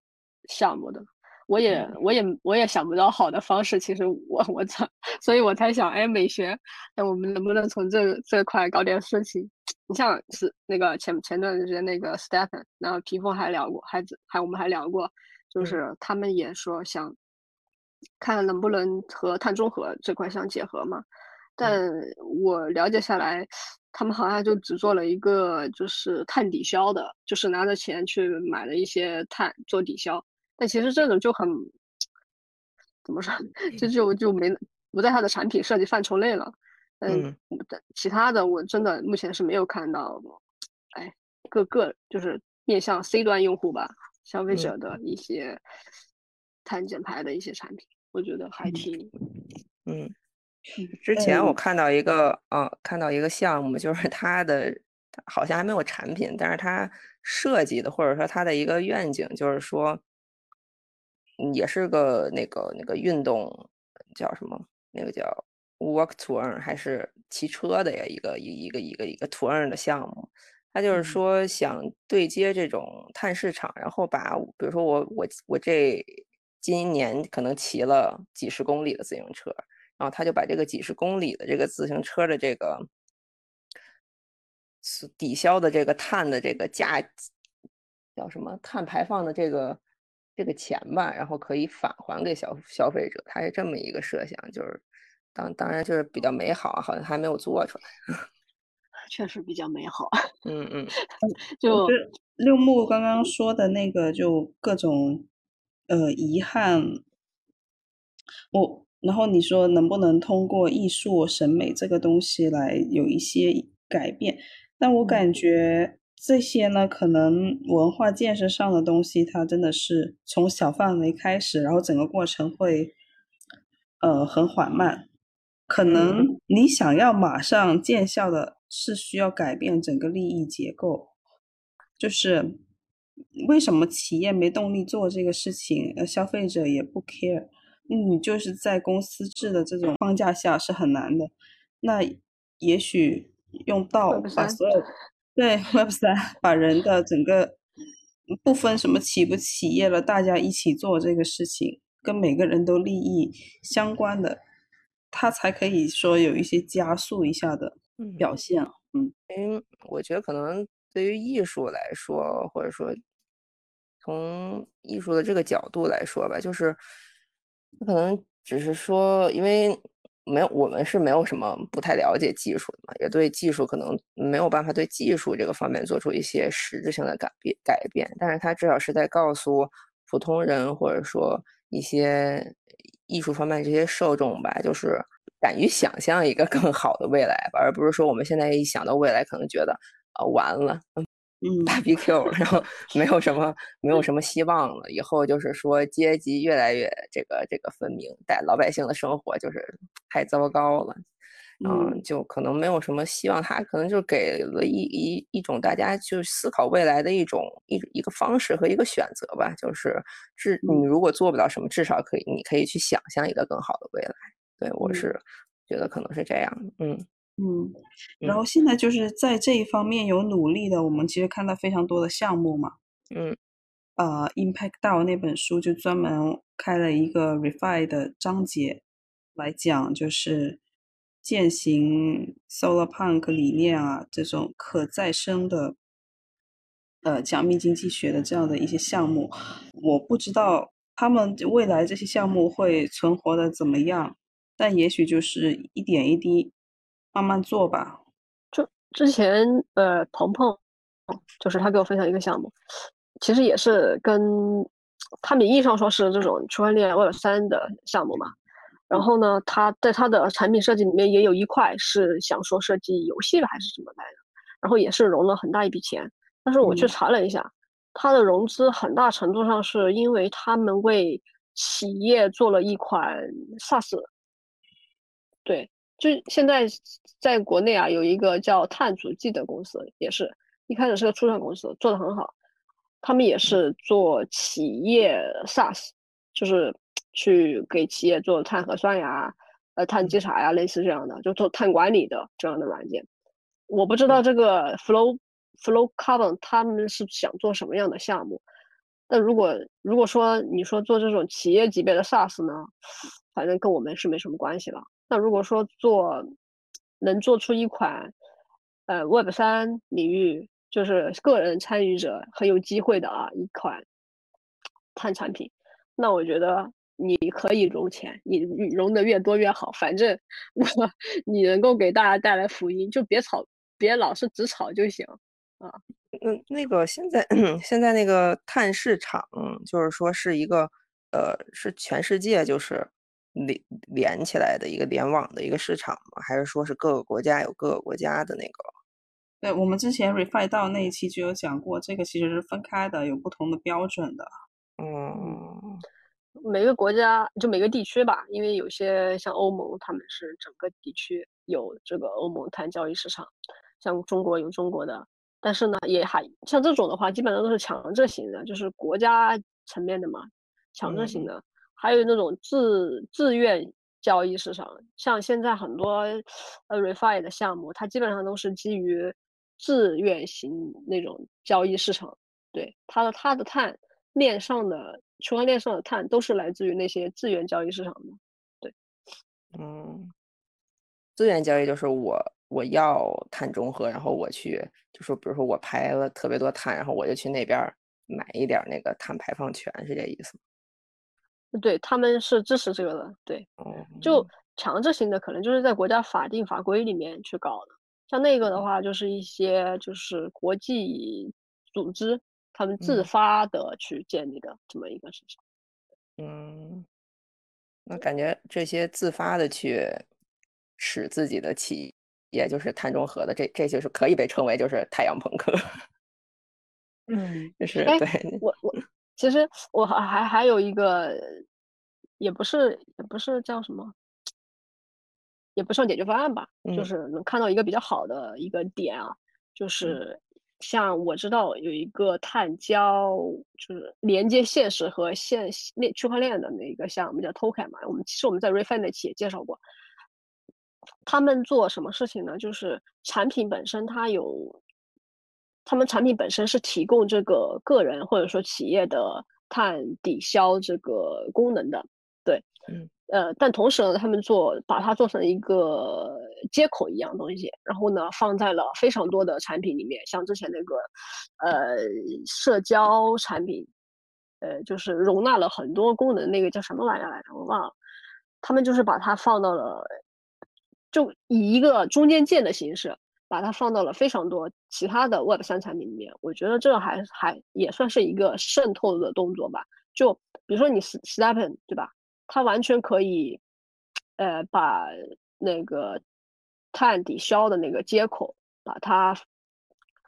项目的。我也我也我也想不到好的方式。其实我我操，所以我才想，哎，美学，那我们能不能从这这块搞点事情？你像是那个前前段时间那个 Stephen，然后皮肤还聊过，还还我们还聊过，就是他们也说想。看能不能和碳中和这块相结合嘛？但我了解下来，他们好像就只做了一个，就是碳抵消的，就是拿着钱去买了一些碳做抵消。但其实这种就很怎么说，这就就没不在它的产品设计范畴内了。嗯，其他的我真的目前是没有看到，哎，各个就是面向 C 端用户吧，消费者的一些。碳减排的一些产品，我觉得还挺，嗯，之前我看到一个，嗯，看到一个项目，就是它的好像还没有产品，但是它设计的或者说它的一个愿景，就是说，也是个那个那个运动叫什么？那个叫 Walk to Earn 还是骑车的呀？一个一一个一个一个 To Earn 的项目，他就是说想对接这种碳市场，然后把比如说我我我这。今年可能骑了几十公里的自行车，然后他就把这个几十公里的这个自行车的这个抵消的这个碳的这个价叫什么碳排放的这个这个钱吧，然后可以返还给消消费者。他是这么一个设想，就是当当然就是比较美好，好像还没有做出来。确实比较美好。嗯嗯，就六木刚刚说的那个，就各种。呃，遗憾，我然后你说能不能通过艺术审美这个东西来有一些改变？但我感觉这些呢，可能文化建设上的东西，它真的是从小范围开始，然后整个过程会呃很缓慢。可能你想要马上见效的，是需要改变整个利益结构，就是。为什么企业没动力做这个事情？呃，消费者也不 care。你就是在公司制的这种框架下是很难的。那也许用道把所有对 Web 三把人的整个不分什么企不企业了，大家一起做这个事情，跟每个人都利益相关的，它才可以说有一些加速一下的表现。嗯，因为我觉得可能。对于艺术来说，或者说从艺术的这个角度来说吧，就是可能只是说，因为没有我们是没有什么不太了解技术的嘛，也对技术可能没有办法对技术这个方面做出一些实质性的改变改变。但是它至少是在告诉普通人，或者说一些艺术方面这些受众吧，就是敢于想象一个 更好的未来吧，而不是说我们现在一想到未来，可能觉得。啊，完了，嗯，BBQ，然后没有什么，没有什么希望了。以后就是说阶级越来越这个这个分明，但老百姓的生活就是太糟糕了，嗯，就可能没有什么希望。他可能就给了一一一种大家就思考未来的一种一一个方式和一个选择吧。就是至你如果做不了什么，至少可以你可以去想象一个更好的未来。对我是觉得可能是这样，嗯。嗯，然后现在就是在这一方面有努力的，我们其实看到非常多的项目嘛。嗯，呃，Impact DAO 那本书就专门开了一个 Refi 的章节来讲，就是践行 Solar Punk 理念啊，这种可再生的呃加密经济学的这样的一些项目，我不知道他们未来这些项目会存活的怎么样，但也许就是一点一滴慢慢做吧。就之前呃，鹏鹏就是他给我分享一个项目，其实也是跟他名义上说是这种区块链 Web 三的项目嘛。然后呢，他在他的产品设计里面也有一块是想说设计游戏还是什么来的，然后也是融了很大一笔钱。但是我去查了一下，他的融资很大程度上是因为他们为企业做了一款 SaaS。对，就现在在国内啊，有一个叫碳足迹的公司，也是一开始是个初创公司，做的很好。他们也是做企业 SaaS，就是。去给企业做碳核算呀，呃，碳稽查呀，类似这样的，就做碳管理的这样的软件。我不知道这个 Flow Flow Carbon 他们是想做什么样的项目。那如果如果说你说做这种企业级别的 SaaS 呢，反正跟我们是没什么关系了。那如果说做能做出一款呃 Web 三领域就是个人参与者很有机会的啊一款碳产品，那我觉得。你可以融钱，你融的越多越好。反正我你能够给大家带来福音，就别炒，别老是只炒就行啊。嗯，那个现在现在那个碳市场，就是说是一个呃，是全世界就是连连起来的一个联网的一个市场吗？还是说是各个国家有各个国家的那个？对我们之前 refi 到那一期就有讲过，这个其实是分开的，有不同的标准的。嗯。每个国家就每个地区吧，因为有些像欧盟，他们是整个地区有这个欧盟碳交易市场，像中国有中国的，但是呢，也还像这种的话，基本上都是强制型的，就是国家层面的嘛，强制型的。还有那种自自愿交易市场，像现在很多呃 refi 的项目，它基本上都是基于自愿型那种交易市场，对它的它的碳链上的。区块链上的碳都是来自于那些资源交易市场的，对，嗯，资源交易就是我我要碳中和，然后我去就说，比如说我排了特别多碳，然后我就去那边买一点那个碳排放权，是这意思吗？对，他们是支持这个的，对，就强制性的可能就是在国家法定法规里面去搞的，像那个的话就是一些就是国际组织。他们自发的去建立的这么一个市场，嗯，那感觉这些自发的去使自己的企业就是碳中和的，这这就是可以被称为就是太阳朋克。嗯，就是对 我我其实我还还还有一个，也不是也不是叫什么，也不算解决方案吧，就是能看到一个比较好的一个点啊，就是。像我知道有一个碳交，就是连接现实和现链区块链的那一个项目叫 Token 嘛。我们其实我们在 Refine 那期也介绍过，他们做什么事情呢？就是产品本身它有，他们产品本身是提供这个个人或者说企业的碳抵消这个功能的，嗯。呃，但同时呢，他们做把它做成一个接口一样东西，然后呢，放在了非常多的产品里面，像之前那个，呃，社交产品，呃，就是容纳了很多功能，那个叫什么玩意儿来着？我忘了。他们就是把它放到了，就以一个中间件的形式，把它放到了非常多其他的 Web 三产品里面。我觉得这还还也算是一个渗透的动作吧。就比如说你 Stepen 对吧？它完全可以，呃，把那个碳抵消的那个接口，把它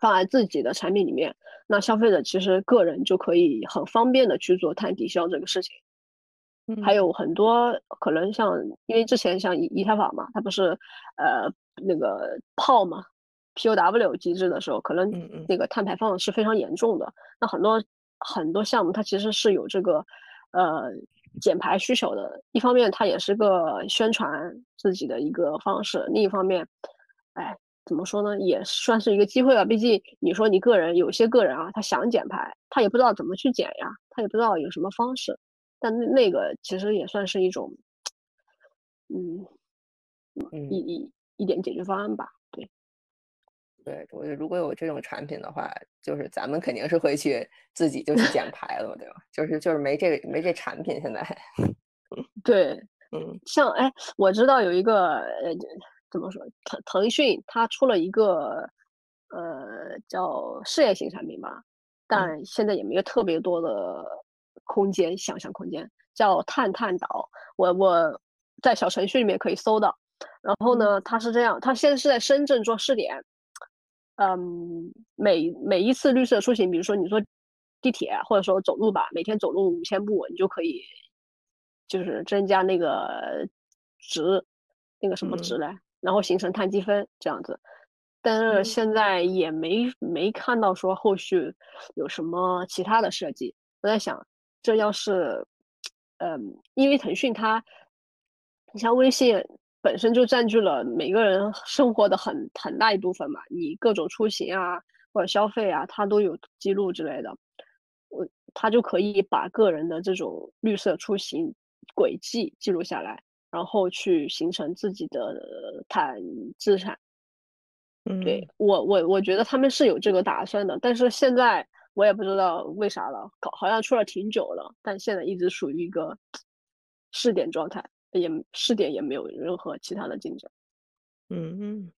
放在自己的产品里面，那消费者其实个人就可以很方便的去做碳抵消这个事情。还有很多可能像，因为之前像以以太坊嘛，它不是呃那个泡嘛，POW 机制的时候，可能那个碳排放是非常严重的。那很多很多项目它其实是有这个呃。减排需求的，一方面它也是个宣传自己的一个方式，另一方面，哎，怎么说呢，也算是一个机会吧。毕竟你说你个人有些个人啊，他想减排，他也不知道怎么去减呀，他也不知道有什么方式。但那那个其实也算是一种，嗯，一一一点解决方案吧。对，我觉得如果有这种产品的话，就是咱们肯定是会去自己就去减 排了，对吧？就是就是没这个没这产品现在。对，嗯，像哎，我知道有一个呃，怎么说，腾腾讯它出了一个呃叫事业型产品吧，但现在也没有特别多的空间想象空间，叫探探岛。我我在小程序里面可以搜到。然后呢，它是这样，它现在是在深圳做试点。嗯，每每一次绿色出行，比如说你坐地铁或者说走路吧，每天走路五千步，你就可以。就是增加那个值，那个什么值来，然后形成碳积分这样子。但是现在也没没看到说后续有什么其他的设计。我在想，这要是，嗯，因为腾讯它，你像微信本身就占据了每个人生活的很很大一部分嘛，你各种出行啊或者消费啊，它都有记录之类的，我它就可以把个人的这种绿色出行。轨迹记录下来，然后去形成自己的碳资产。嗯，对我我我觉得他们是有这个打算的，但是现在我也不知道为啥了，搞好像出了挺久了，但现在一直属于一个试点状态，也试点也没有任何其他的进展。嗯嗯，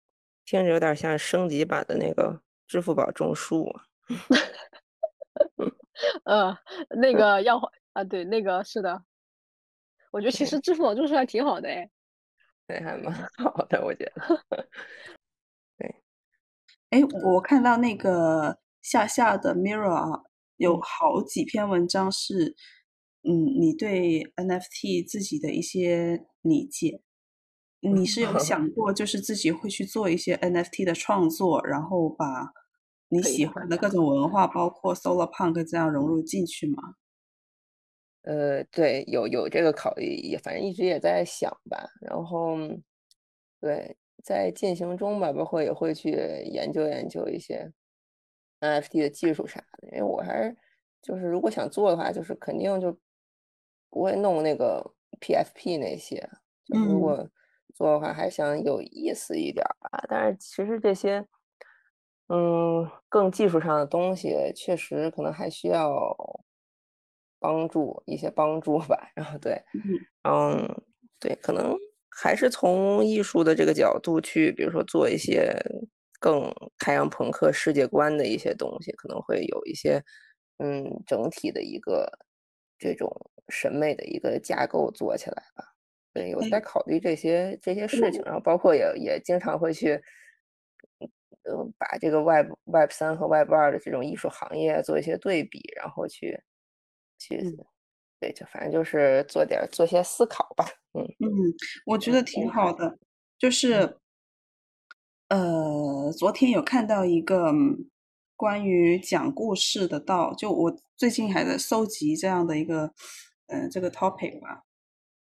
听着有点像升级版的那个支付宝种树。呃，那个要啊，对，那个是的。我觉得其实支付宝种树还挺好的哎，对，还蛮好的，我觉得。对，哎，我看到那个夏夏的 Mirror 啊，有好几篇文章是，嗯，你对 NFT 自己的一些理解，你是有 想过就是自己会去做一些 NFT 的创作，然后把你喜欢的各种文化，包括 Solar Punk 这样融入进去吗？呃，对，有有这个考虑，也反正一直也在想吧。然后，对，在进行中吧，包括也会去研究研究一些 NFT 的技术啥的。因为我还是就是，如果想做的话，就是肯定就不会弄那个 PFP 那些。就是如果做的话，还想有意思一点吧。但是其实这些，嗯，更技术上的东西，确实可能还需要。帮助一些帮助吧，然后对，嗯，对，可能还是从艺术的这个角度去，比如说做一些更开阳朋克世界观的一些东西，可能会有一些，嗯，整体的一个这种审美的一个架构做起来吧。对，有在考虑这些这些事情，然后包括也也经常会去，嗯，把这个 Web Web 三和 Web 二的这种艺术行业做一些对比，然后去。去，对，就反正就是做点做些思考吧。嗯嗯，我觉得挺好的。就是，呃，昨天有看到一个关于讲故事的道，就我最近还在搜集这样的一个，呃，这个 topic 吧。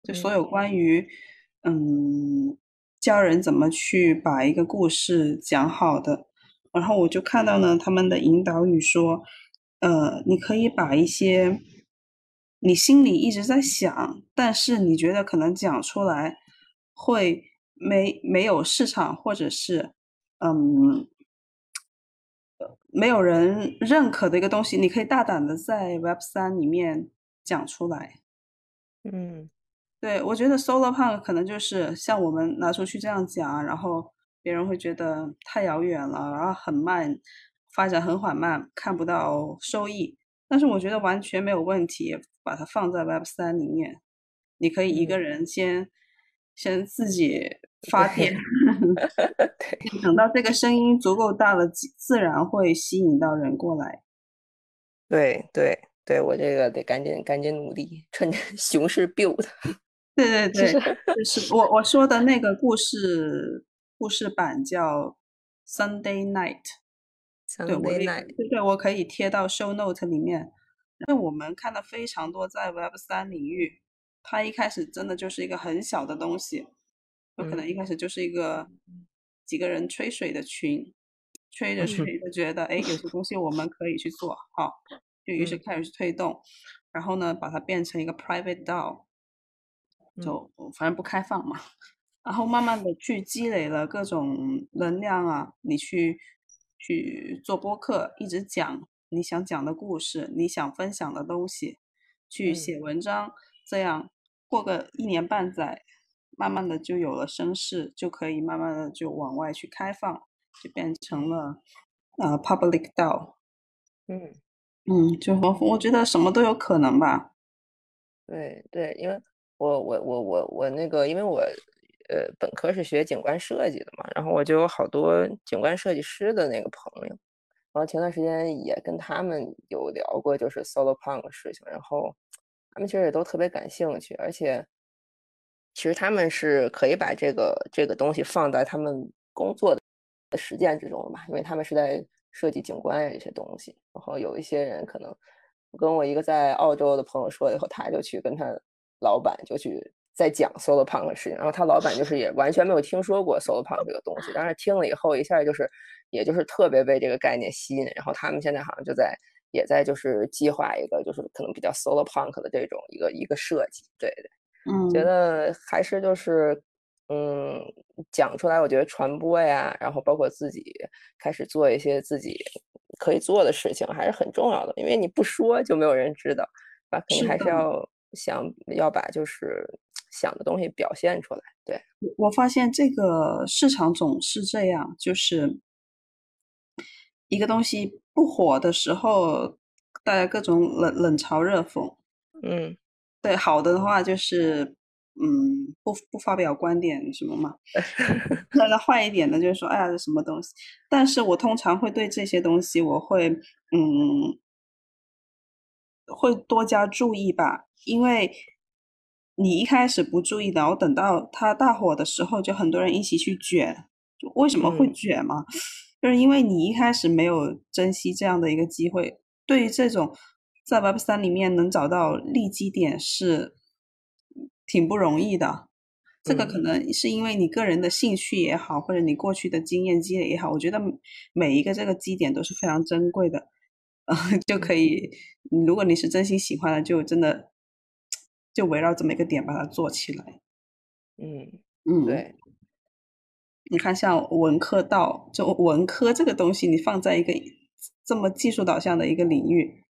就所有关于，嗯，教人怎么去把一个故事讲好的。然后我就看到呢，他们的引导语说，呃，你可以把一些。你心里一直在想，但是你觉得可能讲出来会没没有市场，或者是嗯，没有人认可的一个东西，你可以大胆的在 Web 三里面讲出来。嗯，对我觉得 Solar Punk 可能就是像我们拿出去这样讲，然后别人会觉得太遥远了，然后很慢，发展很缓慢，看不到收益。但是我觉得完全没有问题。把它放在 Web 三里面，你可以一个人先先自己发电，等到这个声音足够大了，自然会吸引到人过来。对对对，我这个得赶紧赶紧努力，趁着 熊市 build。对对 对，就是我我说的那个故事故事版叫 Sunday Night。Sunday Night，对对，我可以贴到 Show Note 里面。因为我们看到非常多在 Web 三领域，它一开始真的就是一个很小的东西，有可能一开始就是一个几个人吹水的群，吹着吹着觉得，哎，有些东西我们可以去做，好，就于是开始推动，然后呢，把它变成一个 Private DAO，就反正不开放嘛，然后慢慢的去积累了各种能量啊，你去去做播客，一直讲你想讲的故事，你想分享的东西，去写文章，这样过个一年半载，慢慢的就有了声势，就可以慢慢的就往外去开放，就变成了呃 public DAO。嗯嗯，就我我觉得什么都有可能吧。对对，因为我我我我我那个，因为我呃本科是学景观设计的嘛，然后我就有好多景观设计师的那个朋友，然后前段时间也跟他们有聊过，就是 Solo Punk 的事情，然后他们其实也都特别感兴趣，而且其实他们是可以把这个这个东西放在他们工作的实践之中的嘛，因为他们是在设计景观呀这些东西，然后有一些人可能。我跟我一个在澳洲的朋友说以后，他就去跟他老板就去在讲 Solo Punk 的事情，然后他老板就是也完全没有听说过 Solo Punk 这个东西，但是听了以后一下就是，也就是特别被这个概念吸引，然后他们现在好像就在也在就是计划一个就是可能比较 Solo Punk 的这种一个一个设计，对对，嗯，觉得还是就是嗯讲出来，我觉得传播呀，然后包括自己开始做一些自己。可以做的事情还是很重要的，因为你不说就没有人知道，啊，肯定还是要想要把就是想的东西表现出来。对，我发现这个市场总是这样，就是一个东西不火的时候，大家各种冷冷嘲热讽。嗯，对，好的的话就是。嗯，不不发表观点什么嘛？那坏一点的，就是说，哎呀，这什么东西？但是我通常会对这些东西，我会嗯，会多加注意吧，因为你一开始不注意，然后等到它大火的时候，就很多人一起去卷。就为什么会卷嘛？就是因为你一开始没有珍惜这样的一个机会。对于这种在 Web 三里面能找到利基点是。挺不容易的，这个可能是因为你个人的兴趣也好，或者你过去的经验积累也好，我觉得每一个这个基点都是非常珍贵的，呃，就可以，如果你是真心喜欢的，就真的就围绕这么一个点把它做起来。嗯嗯，对。你看，像文科道，就文科这个东西，你放在一个这么技术导向的一个领域，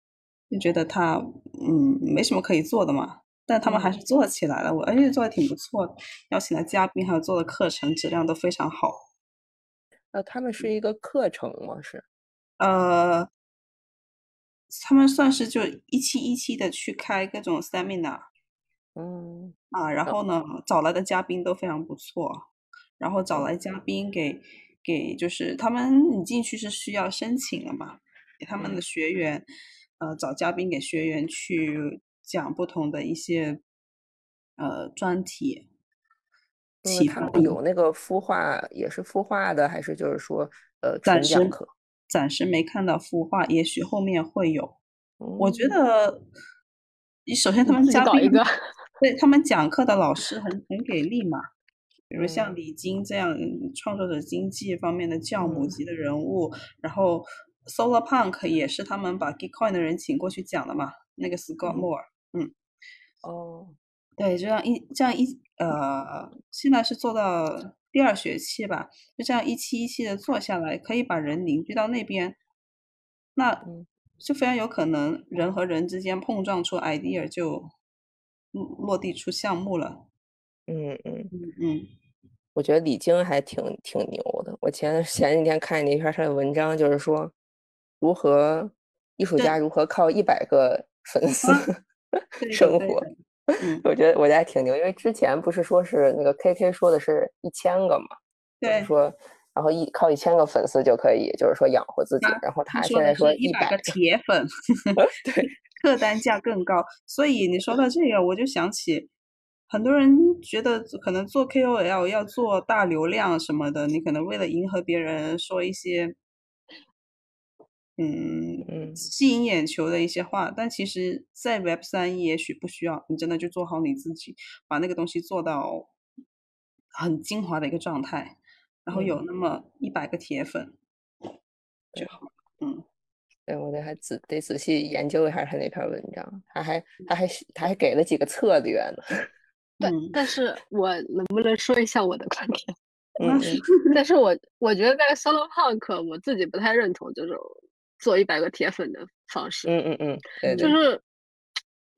就觉得它嗯没什么可以做的嘛。但他们还是做起来了，我而且做的挺不错的，邀请的嘉宾还有做的课程质量都非常好。呃，他们是一个课程吗？是？呃，他们算是就一期一期的去开各种 seminar。嗯。啊，然后呢，找来的嘉宾都非常不错，然后找来嘉宾给给就是他们你进去是需要申请了嘛，给他们的学员，呃，找嘉宾给学员去。讲不同的一些呃专题，有那个孵化，也是孵化的，还是就是说呃暂时？暂时没看到孵化，也许后面会有。我觉得，你首先他们嘉宾，对他们讲课的老师很很给力嘛，比如像李金这样创作者经济方面的教母级的人物，然后 Solar Punk 也是他们把 Gitcoin 的人请过去讲的嘛，那个 Scott Moore。嗯，哦，对，这样一这样一呃，现在是做到第二学期吧，就这样一期一期的做下来，可以把人凝聚到那边，那就非常有可能人和人之间碰撞出 idea 就落地出项目了。嗯嗯嗯嗯，我觉得李菁还挺挺牛的。我前前几天看一篇他的文章，就是说如何艺术家如何靠一百个粉丝。生活，我觉得我觉得还挺牛，因为之前不是说是那个 K K 说的是一千个嘛，对，说然后一靠一千个粉丝就可以，就是说养活自己，然后他现在说一百个铁粉，对，客单价更高。所以你说到这个，我就想起很多人觉得可能做 K O L 要做大流量什么的，你可能为了迎合别人说一些。嗯嗯，吸引眼球的一些话，但其实，在 Web 三也许不需要，你真的就做好你自己，把那个东西做到很精华的一个状态，然后有那么一百个铁粉就好。嗯，对我得还仔得仔细研究一下他那篇文章，他还他还他还给了几个策略呢。但但是我能不能说一下我的观点？嗯，但是我 我觉得在 solo punk 我自己不太认同这种做一百个铁粉的方式。嗯嗯嗯，对，就是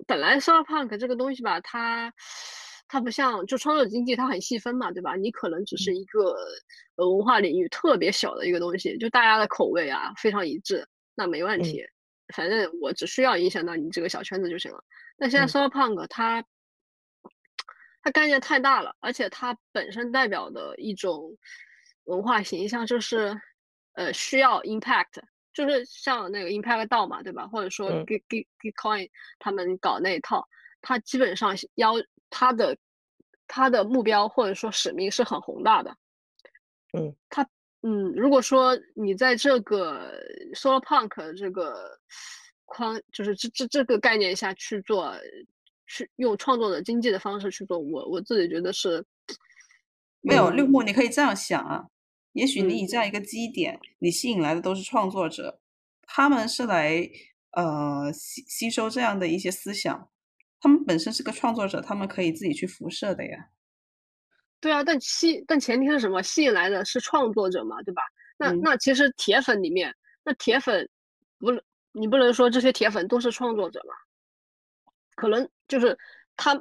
本来 solo punk 这个东西吧，它它不像就创作经济，它很细分嘛，对吧？你可能只是一个呃文化领域特别小的一个东西，就大家的口味啊非常一致，那没问题。反正我只需要影响到你这个小圈子就行了。但现在 solo punk 它。它概念太大了，而且它本身代表的一种文化形象就是，呃，需要 impact，就是像那个 impact 道嘛，对吧？或者说 gig gig coin 他们搞那一套，它基本上要它的它的目标或者说使命是很宏大的。嗯，它嗯，如果说你在这个 solo punk 这个框，就是这这这个概念下去做。去用创作的经济的方式去做，我我自己觉得是没有绿木，你可以这样想啊，也许你以这样一个基点，你吸引来的都是创作者，他们是来呃吸吸收这样的一些思想，他们本身是个创作者，他们可以自己去辐射的呀。对啊，但吸但前提是什么？吸引来的是创作者嘛，对吧？那那其实铁粉里面，那铁粉不能你不能说这些铁粉都是创作者嘛？可能就是他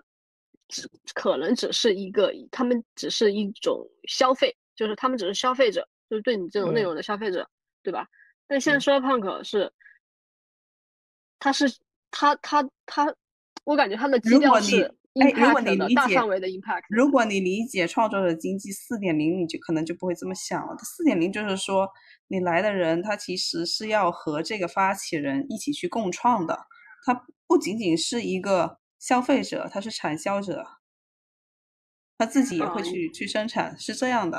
只可能只是一个，他们只是一种消费，就是他们只是消费者，就是对你这种内容的消费者，对吧？但现在说 punk 是，他是他他他，我感觉他的基调是 impact 的大范围的 impact。如果你理解创作者经济四点零，你就可能就不会这么想了。四点零就是说，你来的人他其实是要和这个发起人一起去共创的。他不仅仅是一个消费者，他是产销者，他自己也会去去生产，是这样的。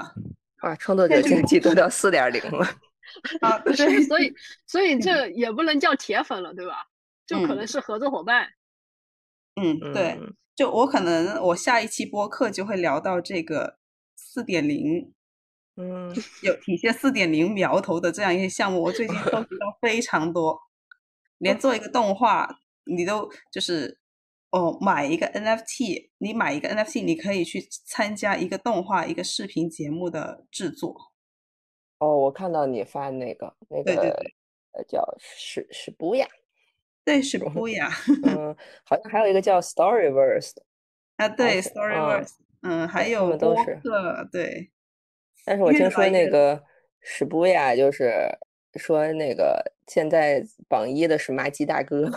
啊，创作者经济都到四点零了啊！对，所以所以这也不能叫铁粉了，对吧？就可能是合作伙伴。嗯，对，就我可能我下一期播客就会聊到这个四点零，嗯，有体现四点零苗头的这样一些项目，我最近收集到非常多。连做一个动画，你都就是哦，买一个 NFT，你买一个 NFT，你可以去参加一个动画、一个视频节目的制作。哦，我看到你发那个那个，呃，叫史史布雅，对，史布雅。嗯，好像还有一个叫 Storyverse 啊，对，Storyverse，嗯，还有都是对。但是我听说那个史布雅就是。说那个现在榜一的是麻吉大哥，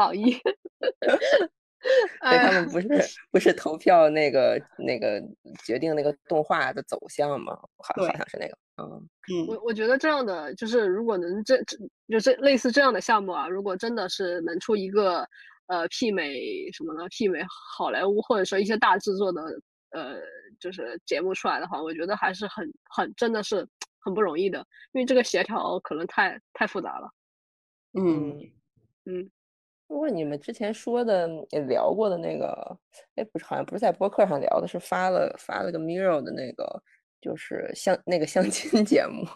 榜一，对他们不是不是投票那个那个决定那个动画的走向吗？好好像是那个，嗯嗯，我我觉得这样的就是如果能这这就这类似这样的项目啊，如果真的是能出一个呃媲美什么呢？媲美好莱坞或者说一些大制作的呃就是节目出来的话，我觉得还是很很真的是。很不容易的，因为这个协调可能太太复杂了。嗯嗯，不过你们之前说的也聊过的那个，哎，不是，好像不是在播客上聊的，是发了发了个 Mirror 的那个，就是相那个相亲 节目，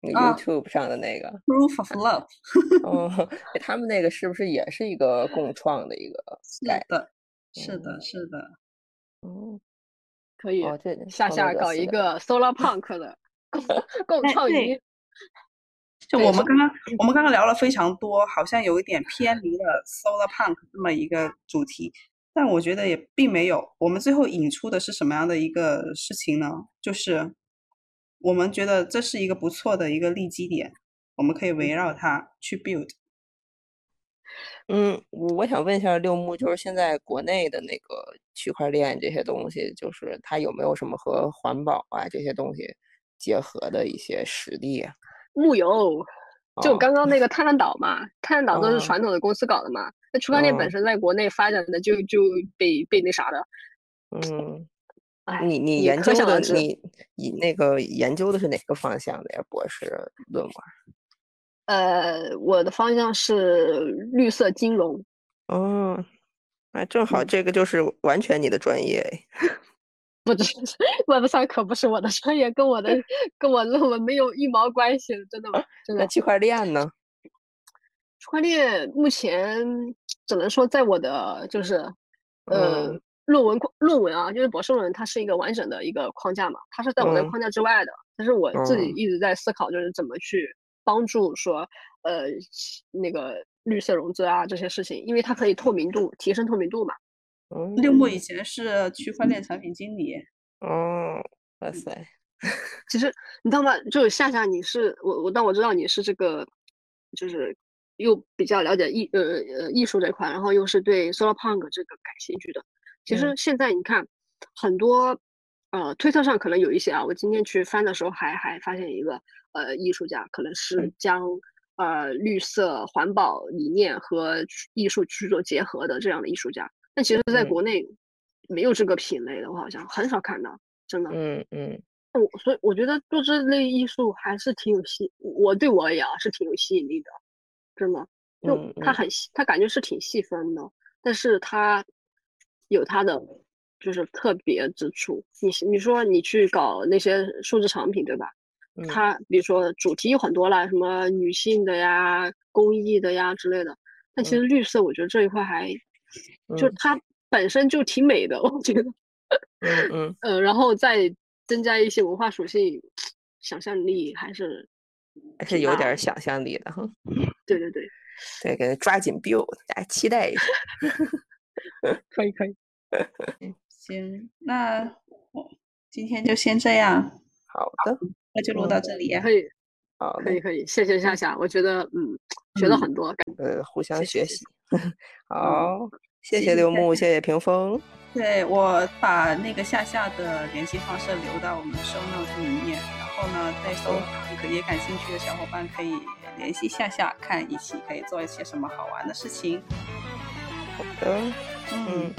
那个 YouTube 上的那个 Proof of Love。哦，他们那个是不是也是一个共创的一个？是的，是的，是的。哦，可以。哦，这下下搞一个 Solar Punk 的。共创营，就我们刚刚我们刚刚聊了非常多，好像有一点偏离了 Solar Punk 这么一个主题，但我觉得也并没有。我们最后引出的是什么样的一个事情呢？就是我们觉得这是一个不错的一个立基点，我们可以围绕它去 build。嗯，我想问一下六木，就是现在国内的那个区块链这些东西，就是它有没有什么和环保啊这些东西？结合的一些实例啊，木有，就刚刚那个探探岛嘛，探探岛都是传统的公司搞的嘛，那区块链本身在国内发展的就就被被那啥的，嗯，你你研究的你你那个研究的是哪个方向的呀？博士论文？呃，我的方向是绿色金融。哦，哎，正好这个就是完全你的专业。不知 Web 三可不是我的专业，跟我的 跟我论文没有一毛关系，真的，真的。那区块链呢？区块链目前只能说在我的就是，呃，论文论文啊，就是博士论文，它是一个完整的一个框架嘛，它是在我的框架之外的。但是我自己一直在思考，就是怎么去帮助说，呃，那个绿色融资啊这些事情，因为它可以透明度提升透明度嘛。六木以前是区块链产品经理。哦，哇塞！其实你知道吗？就夏夏，你是我我，但我知道你是这个，就是又比较了解艺呃呃艺术这块，然后又是对 Solar Punk 这个感兴趣的。其实现在你看很多呃推特上可能有一些啊，我今天去翻的时候还还发现一个呃艺术家，可能是将呃绿色环保理念和艺术去做结合的这样的艺术家。但其实在国内没有这个品类的，我好像很少看到，真的。嗯嗯。我所以我觉得做这类艺术还是挺有吸，我对我而言啊是挺有吸引力的，真的。就它很细，它感觉是挺细分的，但是它有它的就是特别之处。你你说你去搞那些数字产品，对吧？它比如说主题有很多啦，什么女性的呀、公益的呀之类的。但其实绿色，我觉得这一块还 就它本身就挺美的，我觉得。嗯嗯。呃，然后再。增加一些文化属性，想象力还是还是有点想象力的哈。对对对，对，给他抓紧 build，大家期待一下。可以可以。行，那我今天就先这样。好的，那就录到这里。可以。好，可以可以，谢谢夏夏，我觉得嗯，学了很多。呃，互相学习。好，谢谢刘木，谢谢屏风。对我把那个夏夏的联系方式留到我们的 show notes 里面，然后呢，对 s o p 也感兴趣的小伙伴可以联系夏夏，看一起可以做一些什么好玩的事情。好的，嗯。